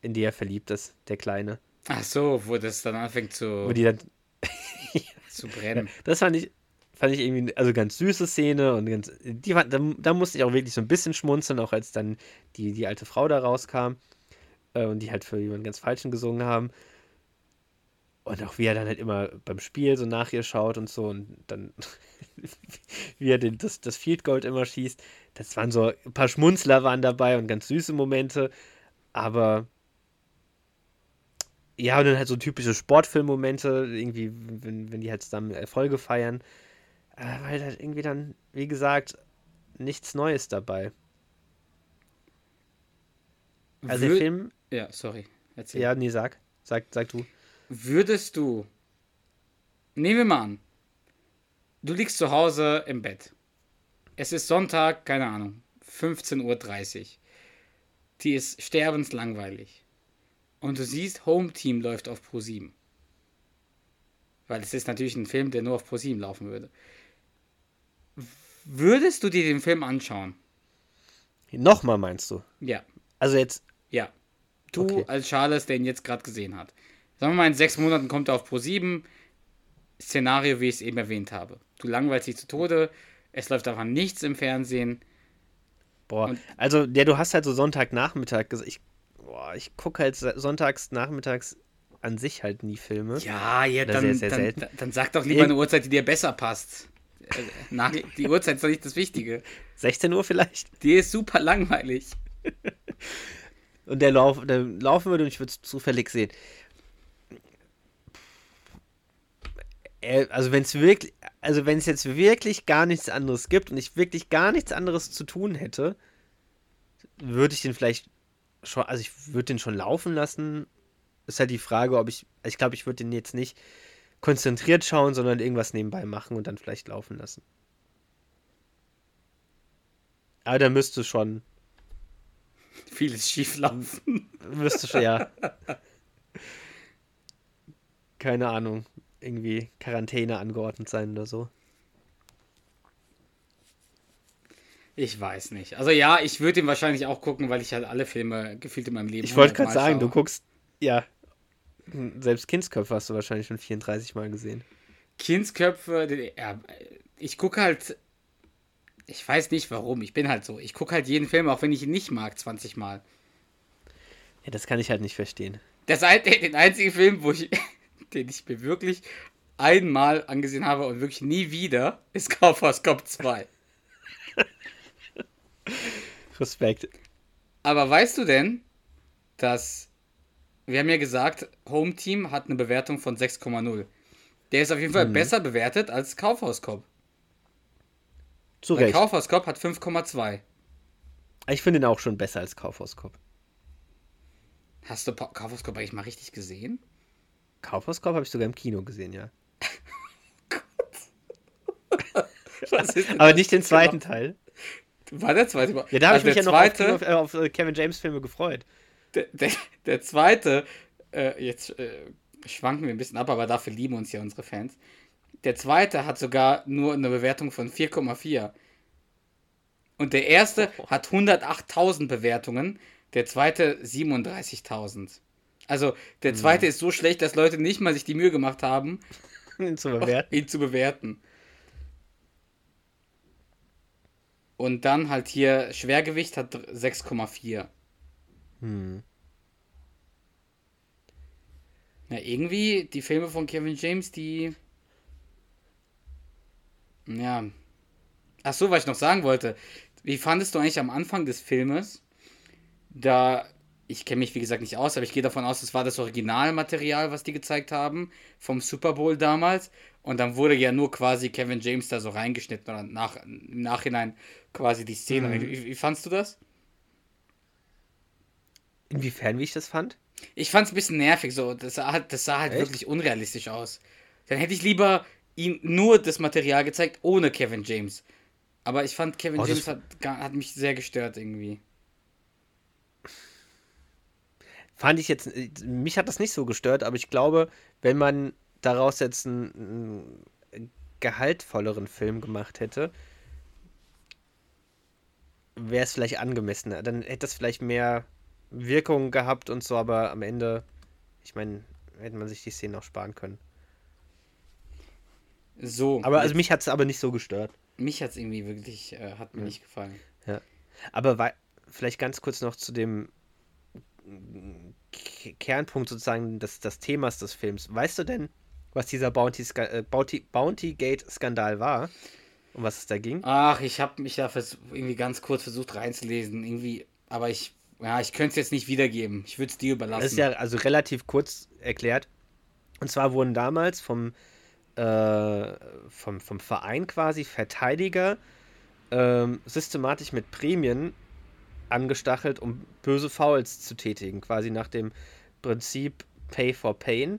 Speaker 3: in die er verliebt ist, der Kleine.
Speaker 1: Ach so, wo das dann anfängt zu,
Speaker 3: wo die dann, (laughs)
Speaker 1: zu brennen.
Speaker 3: Das fand ich, fand ich irgendwie, also ganz süße Szene und ganz, die da, da musste ich auch wirklich so ein bisschen schmunzeln, auch als dann die, die alte Frau da rauskam äh, und die halt für jemanden ganz Falschen gesungen haben. Und auch wie er dann halt immer beim Spiel so nach ihr schaut und so und dann, (laughs) wie er den, das, das Field Gold immer schießt. Das waren so, ein paar Schmunzler waren dabei und ganz süße Momente, aber ja, und dann halt so typische Sportfilmmomente, irgendwie, wenn, wenn die halt zusammen Erfolge feiern. Äh, weil halt irgendwie dann, wie gesagt, nichts Neues dabei. Also Wür der Film.
Speaker 1: Ja, sorry.
Speaker 3: Erzähl. Ja, nee, sag. Sag, sag du.
Speaker 1: Würdest du, nehmen wir mal an, du liegst zu Hause im Bett. Es ist Sonntag, keine Ahnung, 15.30 Uhr. Die ist sterbenslangweilig. Und du siehst, Home Team läuft auf Pro 7. Weil es ist natürlich ein Film, der nur auf Pro 7 laufen würde. Würdest du dir den Film anschauen?
Speaker 3: Nochmal meinst du?
Speaker 1: Ja.
Speaker 3: Also jetzt.
Speaker 1: Ja. Du okay. als Charles, der ihn jetzt gerade gesehen hat. Sagen wir mal, in sechs Monaten kommt er auf Pro 7. Szenario, wie ich es eben erwähnt habe. Du langweilst dich zu Tode, es läuft einfach nichts im Fernsehen.
Speaker 3: Boah, Und also der, du hast halt so Sonntagnachmittag gesagt, ich, boah, ich gucke halt sonntags, nachmittags an sich halt nie Filme.
Speaker 1: Ja, ja, dann, sehr, sehr dann, dann, dann, sag doch lieber eine Uhrzeit, die dir besser passt. Äh, na, die Uhrzeit ist doch nicht das Wichtige.
Speaker 3: 16 Uhr vielleicht?
Speaker 1: Die ist super langweilig. (laughs)
Speaker 3: und der, Lauf, der laufen würde und ich würde es zufällig sehen. Äh, also wenn es wirklich, also wenn es jetzt wirklich gar nichts anderes gibt und ich wirklich gar nichts anderes zu tun hätte, würde ich den vielleicht schon, also ich würde den schon laufen lassen ist halt die Frage, ob ich, ich glaube, ich würde den jetzt nicht konzentriert schauen, sondern irgendwas nebenbei machen und dann vielleicht laufen lassen. Aber da müsste schon (laughs)
Speaker 1: vieles schief laufen.
Speaker 3: Müsste schon, ja. (laughs) Keine Ahnung. Irgendwie Quarantäne angeordnet sein oder so.
Speaker 1: Ich weiß nicht. Also ja, ich würde ihn wahrscheinlich auch gucken, weil ich halt alle Filme gefühlt in meinem Leben.
Speaker 3: Ich wollte gerade sagen, schaue. du guckst ja. Selbst Kindsköpfe hast du wahrscheinlich schon 34 Mal gesehen.
Speaker 1: Kindsköpfe, ja, ich gucke halt. Ich weiß nicht warum, ich bin halt so. Ich gucke halt jeden Film, auch wenn ich ihn nicht mag, 20 Mal.
Speaker 3: Ja, das kann ich halt nicht verstehen.
Speaker 1: Das, (laughs) den einzigen Film, wo ich, den ich mir wirklich einmal angesehen habe und wirklich nie wieder, ist Kaufhaus Cop 2. (laughs)
Speaker 3: Respekt.
Speaker 1: Aber weißt du denn, dass wir haben ja gesagt, Home Team hat eine Bewertung von 6,0. Der ist auf jeden Fall mhm. besser bewertet als Kaufhauskopf. Zu Recht. Kaufhauskopf hat 5,2.
Speaker 3: Ich finde ihn auch schon besser als Kaufhauskopf.
Speaker 1: Hast du Kaufhauskopf eigentlich mal richtig gesehen?
Speaker 3: Kaufhauskopf habe ich sogar im Kino gesehen, ja. (laughs) Aber nicht den zweiten genau. Teil.
Speaker 1: War der zweite?
Speaker 3: Ja, da habe also ich mich ja noch zweite... auf, auf, auf Kevin James Filme gefreut
Speaker 1: der, der, der zweite, äh, jetzt äh, schwanken wir ein bisschen ab, aber dafür lieben uns ja unsere Fans. Der zweite hat sogar nur eine Bewertung von 4,4. Und der erste oh. hat 108.000 Bewertungen, der zweite 37.000. Also der zweite mhm. ist so schlecht, dass Leute nicht mal sich die Mühe gemacht haben, (laughs)
Speaker 3: ihn zu bewerten.
Speaker 1: Ihn zu bewerten. Und dann halt hier Schwergewicht hat 6,4. Hm. Ja, irgendwie, die Filme von Kevin James, die. Ja. Ach so, was ich noch sagen wollte. Wie fandest du eigentlich am Anfang des Filmes, da. Ich kenne mich wie gesagt nicht aus, aber ich gehe davon aus, das war das Originalmaterial, was die gezeigt haben, vom Super Bowl damals. Und dann wurde ja nur quasi Kevin James da so reingeschnitten oder nach, im Nachhinein quasi die Szene. Mhm. Wie, wie fandst du das?
Speaker 3: Inwiefern, wie ich das fand?
Speaker 1: Ich fand es ein bisschen nervig so. Das sah, halt, das sah halt Echt? wirklich unrealistisch aus. Dann hätte ich lieber ihm nur das Material gezeigt, ohne Kevin James. Aber ich fand, Kevin oh, James hat, hat mich sehr gestört irgendwie.
Speaker 3: Fand ich jetzt, mich hat das nicht so gestört, aber ich glaube, wenn man daraus jetzt einen, einen gehaltvolleren Film gemacht hätte, wäre es vielleicht angemessener. Dann hätte das vielleicht mehr Wirkung gehabt und so, aber am Ende, ich meine, hätte man sich die Szene auch sparen können.
Speaker 1: So.
Speaker 3: Aber also mich hat es aber nicht so gestört.
Speaker 1: Mich hat es irgendwie wirklich, äh, hat mir ja. nicht gefallen.
Speaker 3: Ja. Aber vielleicht ganz kurz noch zu dem Kernpunkt sozusagen des, des Themas des Films. Weißt du denn, was dieser Bounty, äh, Bounty, Bounty Gate Skandal war? Um was es da ging?
Speaker 1: Ach, ich habe mich da irgendwie ganz kurz versucht reinzulesen. Irgendwie, aber ich ja, ich könnte es jetzt nicht wiedergeben. Ich würde es dir überlassen.
Speaker 3: Das ist ja also relativ kurz erklärt. Und zwar wurden damals vom, äh, vom, vom Verein quasi Verteidiger ähm, systematisch mit Prämien angestachelt, um böse Fouls zu tätigen. Quasi nach dem Prinzip Pay for Pain.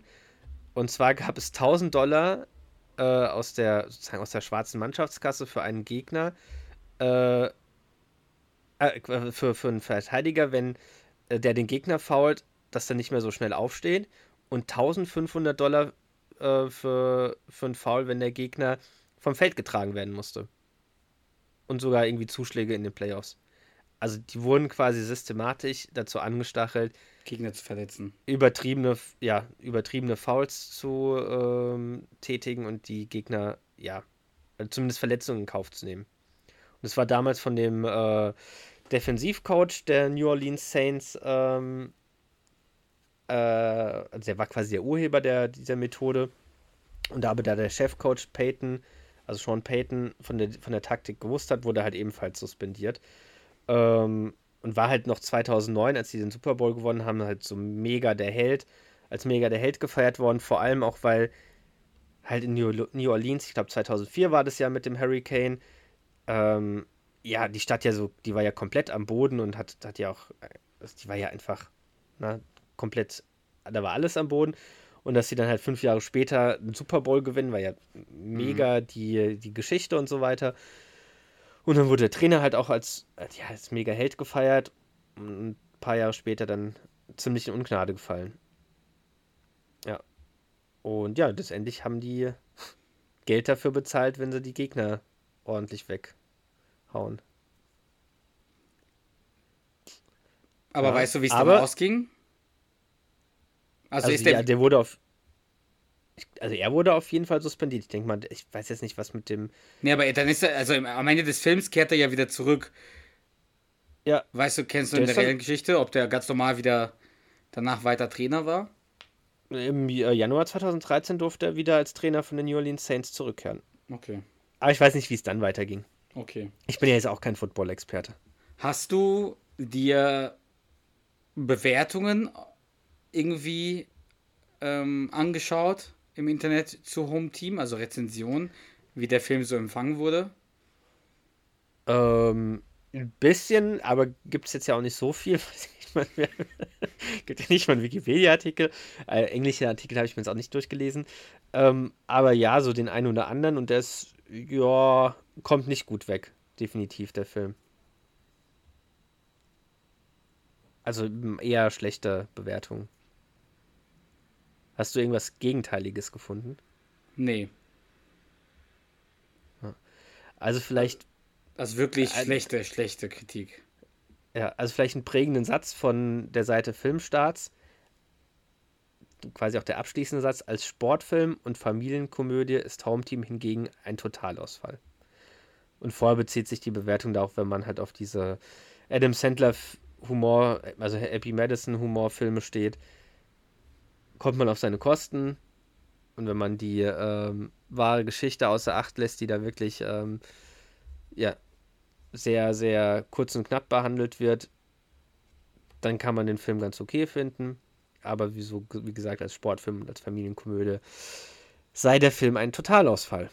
Speaker 3: Und zwar gab es 1000 Dollar äh, aus, der, sozusagen aus der schwarzen Mannschaftskasse für einen Gegner. Äh, äh, für, für einen Verteidiger, wenn äh, der den Gegner fault, dass er nicht mehr so schnell aufsteht. Und 1500 Dollar äh, für, für einen Foul, wenn der Gegner vom Feld getragen werden musste. Und sogar irgendwie Zuschläge in den Playoffs. Also die wurden quasi systematisch dazu angestachelt,
Speaker 1: Gegner zu verletzen.
Speaker 3: Übertriebene, ja, übertriebene Fouls zu ähm, tätigen und die Gegner, ja, zumindest Verletzungen in Kauf zu nehmen. Und es war damals von dem äh, Defensivcoach der New Orleans Saints. Ähm, äh, also der war quasi der Urheber der, dieser Methode. Und da aber da der Chefcoach Peyton, also Sean Payton, von der, von der Taktik gewusst hat, wurde er halt ebenfalls suspendiert. Ähm, und war halt noch 2009, als sie den Super Bowl gewonnen haben, halt so mega der Held, als mega der Held gefeiert worden. Vor allem auch, weil halt in New, Orleans, ich glaube 2004 war das ja mit dem Hurricane, ähm, ja, die Stadt ja so, die war ja komplett am Boden und hat, hat ja auch, äh, die war ja einfach na, komplett, da war alles am Boden. Und dass sie dann halt fünf Jahre später einen Super Bowl gewinnen, war ja mega mhm. die, die Geschichte und so weiter. Und dann wurde der Trainer halt auch als, ja, als mega Held gefeiert. Und ein paar Jahre später dann ziemlich in Ungnade gefallen. Ja. Und ja, letztendlich haben die Geld dafür bezahlt, wenn sie die Gegner ordentlich weghauen.
Speaker 1: Aber ja, weißt du, wie es dann ausging?
Speaker 3: Also, also ist der, ja, der wurde auf. Also er wurde auf jeden Fall suspendiert. Ich denke mal, ich weiß jetzt nicht, was mit dem.
Speaker 1: Nee, aber dann ist er, also am Ende des Films kehrt er ja wieder zurück. Ja. Weißt du, kennst du in der reellen Geschichte, ob der ganz normal wieder danach weiter Trainer war?
Speaker 3: Im äh, Januar 2013 durfte er wieder als Trainer von den New Orleans Saints zurückkehren.
Speaker 1: Okay.
Speaker 3: Aber ich weiß nicht, wie es dann weiterging.
Speaker 1: Okay.
Speaker 3: Ich bin ja jetzt auch kein Football-Experte.
Speaker 1: Hast du dir Bewertungen irgendwie ähm, angeschaut im Internet zu Home Team, also Rezensionen, wie der Film so empfangen wurde?
Speaker 3: Ähm, ein bisschen, aber gibt es jetzt ja auch nicht so viel. (laughs) (laughs) gibt ja nicht mal einen Wikipedia-Artikel. Äh, englische Artikel habe ich mir jetzt auch nicht durchgelesen. Ähm, aber ja, so den einen oder anderen und der ist, ja, kommt nicht gut weg. Definitiv, der Film. Also eher schlechte Bewertungen. Hast du irgendwas Gegenteiliges gefunden?
Speaker 1: Nee.
Speaker 3: Also vielleicht.
Speaker 1: Also wirklich ein, schlechte, schlechte Kritik.
Speaker 3: Ja, also vielleicht einen prägenden Satz von der Seite Filmstarts. Quasi auch der abschließende Satz. Als Sportfilm und Familienkomödie ist Home Team hingegen ein Totalausfall. Und vorher bezieht sich die Bewertung darauf, wenn man halt auf diese Adam Sandler Humor, also Happy Madison Humorfilme steht, kommt man auf seine Kosten. Und wenn man die ähm, wahre Geschichte außer Acht lässt, die da wirklich ähm, ja, sehr, sehr kurz und knapp behandelt wird, dann kann man den Film ganz okay finden. Aber wie, so, wie gesagt, als Sportfilm und als Familienkomödie sei der Film ein Totalausfall.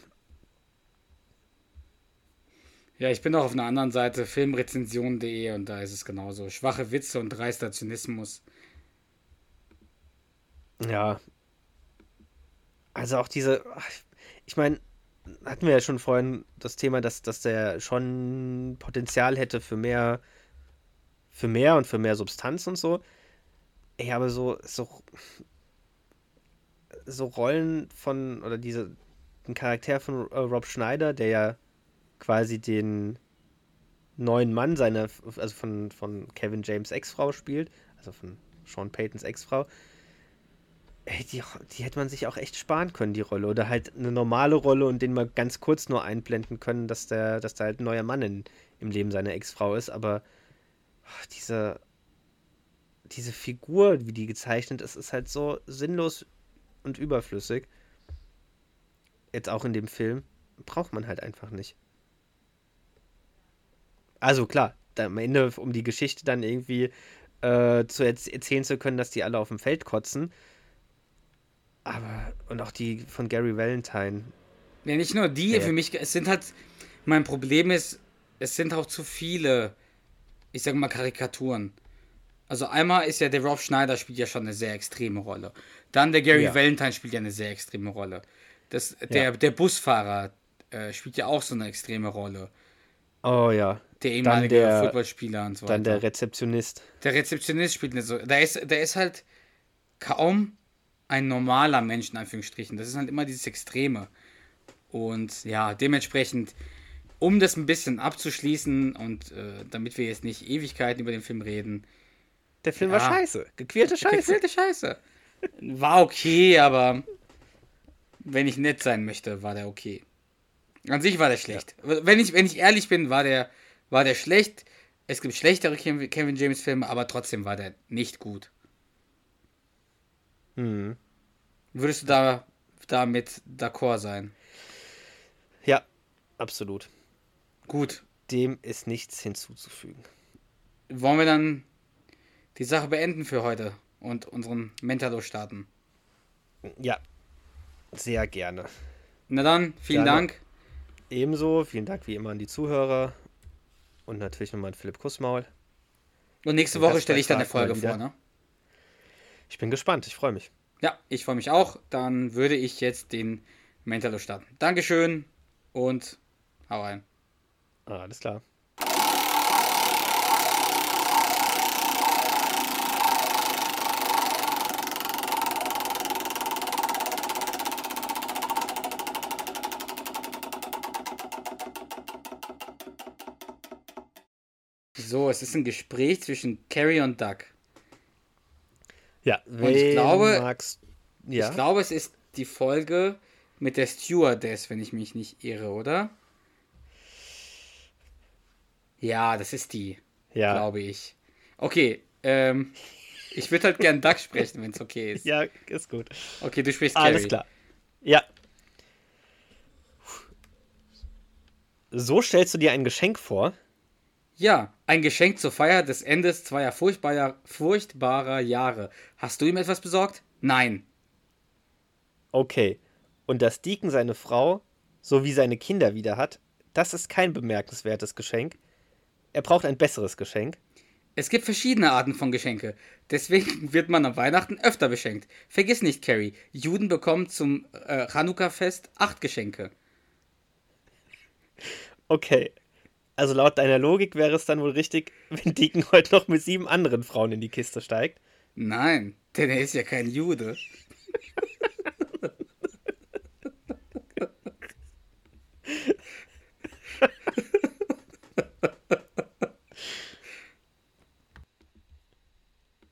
Speaker 1: Ja, ich bin auch auf einer anderen Seite, filmrezension.de, und da ist es genauso. Schwache Witze und dreister Zynismus.
Speaker 3: Ja. Also auch diese, ich meine, hatten wir ja schon vorhin das Thema, dass, dass der schon Potenzial hätte für mehr, für mehr und für mehr Substanz und so. Ich habe so, so, so Rollen von, oder diese, den Charakter von äh, Rob Schneider, der ja quasi den neuen Mann seiner, also von, von Kevin James Ex-Frau spielt, also von Sean Paytons Ex-Frau, Ey, die, die hätte man sich auch echt sparen können, die Rolle. Oder halt eine normale Rolle und den mal ganz kurz nur einblenden können, dass der, dass da halt ein neuer Mann in, im Leben seiner Ex-Frau ist. Aber oh, diese, diese Figur, wie die gezeichnet ist, ist halt so sinnlos und überflüssig. Jetzt auch in dem Film. Braucht man halt einfach nicht. Also klar, am Ende, um die Geschichte dann irgendwie äh, zu erzählen zu können, dass die alle auf dem Feld kotzen aber, und auch die von Gary Valentine.
Speaker 1: Ja, nicht nur die, ja. für mich, es sind halt, mein Problem ist, es sind auch zu viele, ich sag mal, Karikaturen. Also einmal ist ja der Rob Schneider spielt ja schon eine sehr extreme Rolle. Dann der Gary ja. Valentine spielt ja eine sehr extreme Rolle. Das, der, ja. der Busfahrer äh, spielt ja auch so eine extreme Rolle.
Speaker 3: Oh ja.
Speaker 1: Der ehemalige der, Footballspieler und so
Speaker 3: weiter. Dann der Rezeptionist.
Speaker 1: Der Rezeptionist spielt eine so. Der ist, der ist halt kaum ein normaler Mensch, in Anführungsstrichen. Das ist halt immer dieses Extreme. Und ja, dementsprechend, um das ein bisschen abzuschließen und äh, damit wir jetzt nicht Ewigkeiten über den Film reden.
Speaker 3: Der Film ja, war scheiße. Gequälte Scheiße.
Speaker 1: Gequälte Scheiße. War okay, aber wenn ich nett sein möchte, war der okay. An sich war der schlecht. Ja. Wenn, ich, wenn ich ehrlich bin, war der, war der schlecht. Es gibt schlechtere Kevin James Filme, aber trotzdem war der nicht gut.
Speaker 3: Hm.
Speaker 1: Würdest du da damit d'accord sein?
Speaker 3: Ja, absolut.
Speaker 1: Gut.
Speaker 3: Dem ist nichts hinzuzufügen.
Speaker 1: Wollen wir dann die Sache beenden für heute und unseren Mentalo starten?
Speaker 3: Ja, sehr gerne.
Speaker 1: Na dann, vielen
Speaker 3: Gerne.
Speaker 1: Dank.
Speaker 3: Ebenso, vielen Dank wie immer an die Zuhörer und natürlich nochmal an Philipp Kussmaul.
Speaker 1: Und nächste Woche stelle ich dann eine Folge vor, ne?
Speaker 3: Ich bin gespannt, ich freue mich.
Speaker 1: Ja, ich freue mich auch. Dann würde ich jetzt den Mentalo starten. Dankeschön und hau rein.
Speaker 3: Alles klar.
Speaker 1: So, es ist ein Gespräch zwischen Carrie und Doug.
Speaker 3: Ja,
Speaker 1: ich glaube-
Speaker 3: magst, ja,
Speaker 1: Ich glaube, es ist die Folge mit der Stewardess, wenn ich mich nicht irre, oder? Ja, das ist die,
Speaker 3: ja,
Speaker 1: glaube ich. Okay, ähm, ich würde halt gern Doug sprechen, wenn es okay ist.
Speaker 3: ja, ist gut.
Speaker 1: Okay, du sprichst Carrie.
Speaker 3: Alles klar. Ja. So stellst du dir ein Geschenk vor?
Speaker 1: Ja, ein Geschenk zur Feier des Endes zweier furchtbarer, furchtbarer Jahre. Hast du ihm etwas besorgt? Nein.
Speaker 3: Okay. Und dass Deacon seine Frau sowie seine Kinder wieder hat, das ist kein bemerkenswertes Geschenk. Er braucht ein besseres Geschenk.
Speaker 1: Es gibt verschiedene Arten von Geschenke. Deswegen (laughs) wird man am Weihnachten öfter beschenkt. Vergiss nicht, Carrie, Juden bekommen zum äh, Chanukka-Fest acht Geschenke.
Speaker 3: Okay. Also laut deiner Logik wäre es dann wohl richtig, (laughs) wenn Deacon heute noch mit sieben anderen Frauen in die Kiste steigt.
Speaker 1: Nein, denn er ist ja kein Jude. (laughs)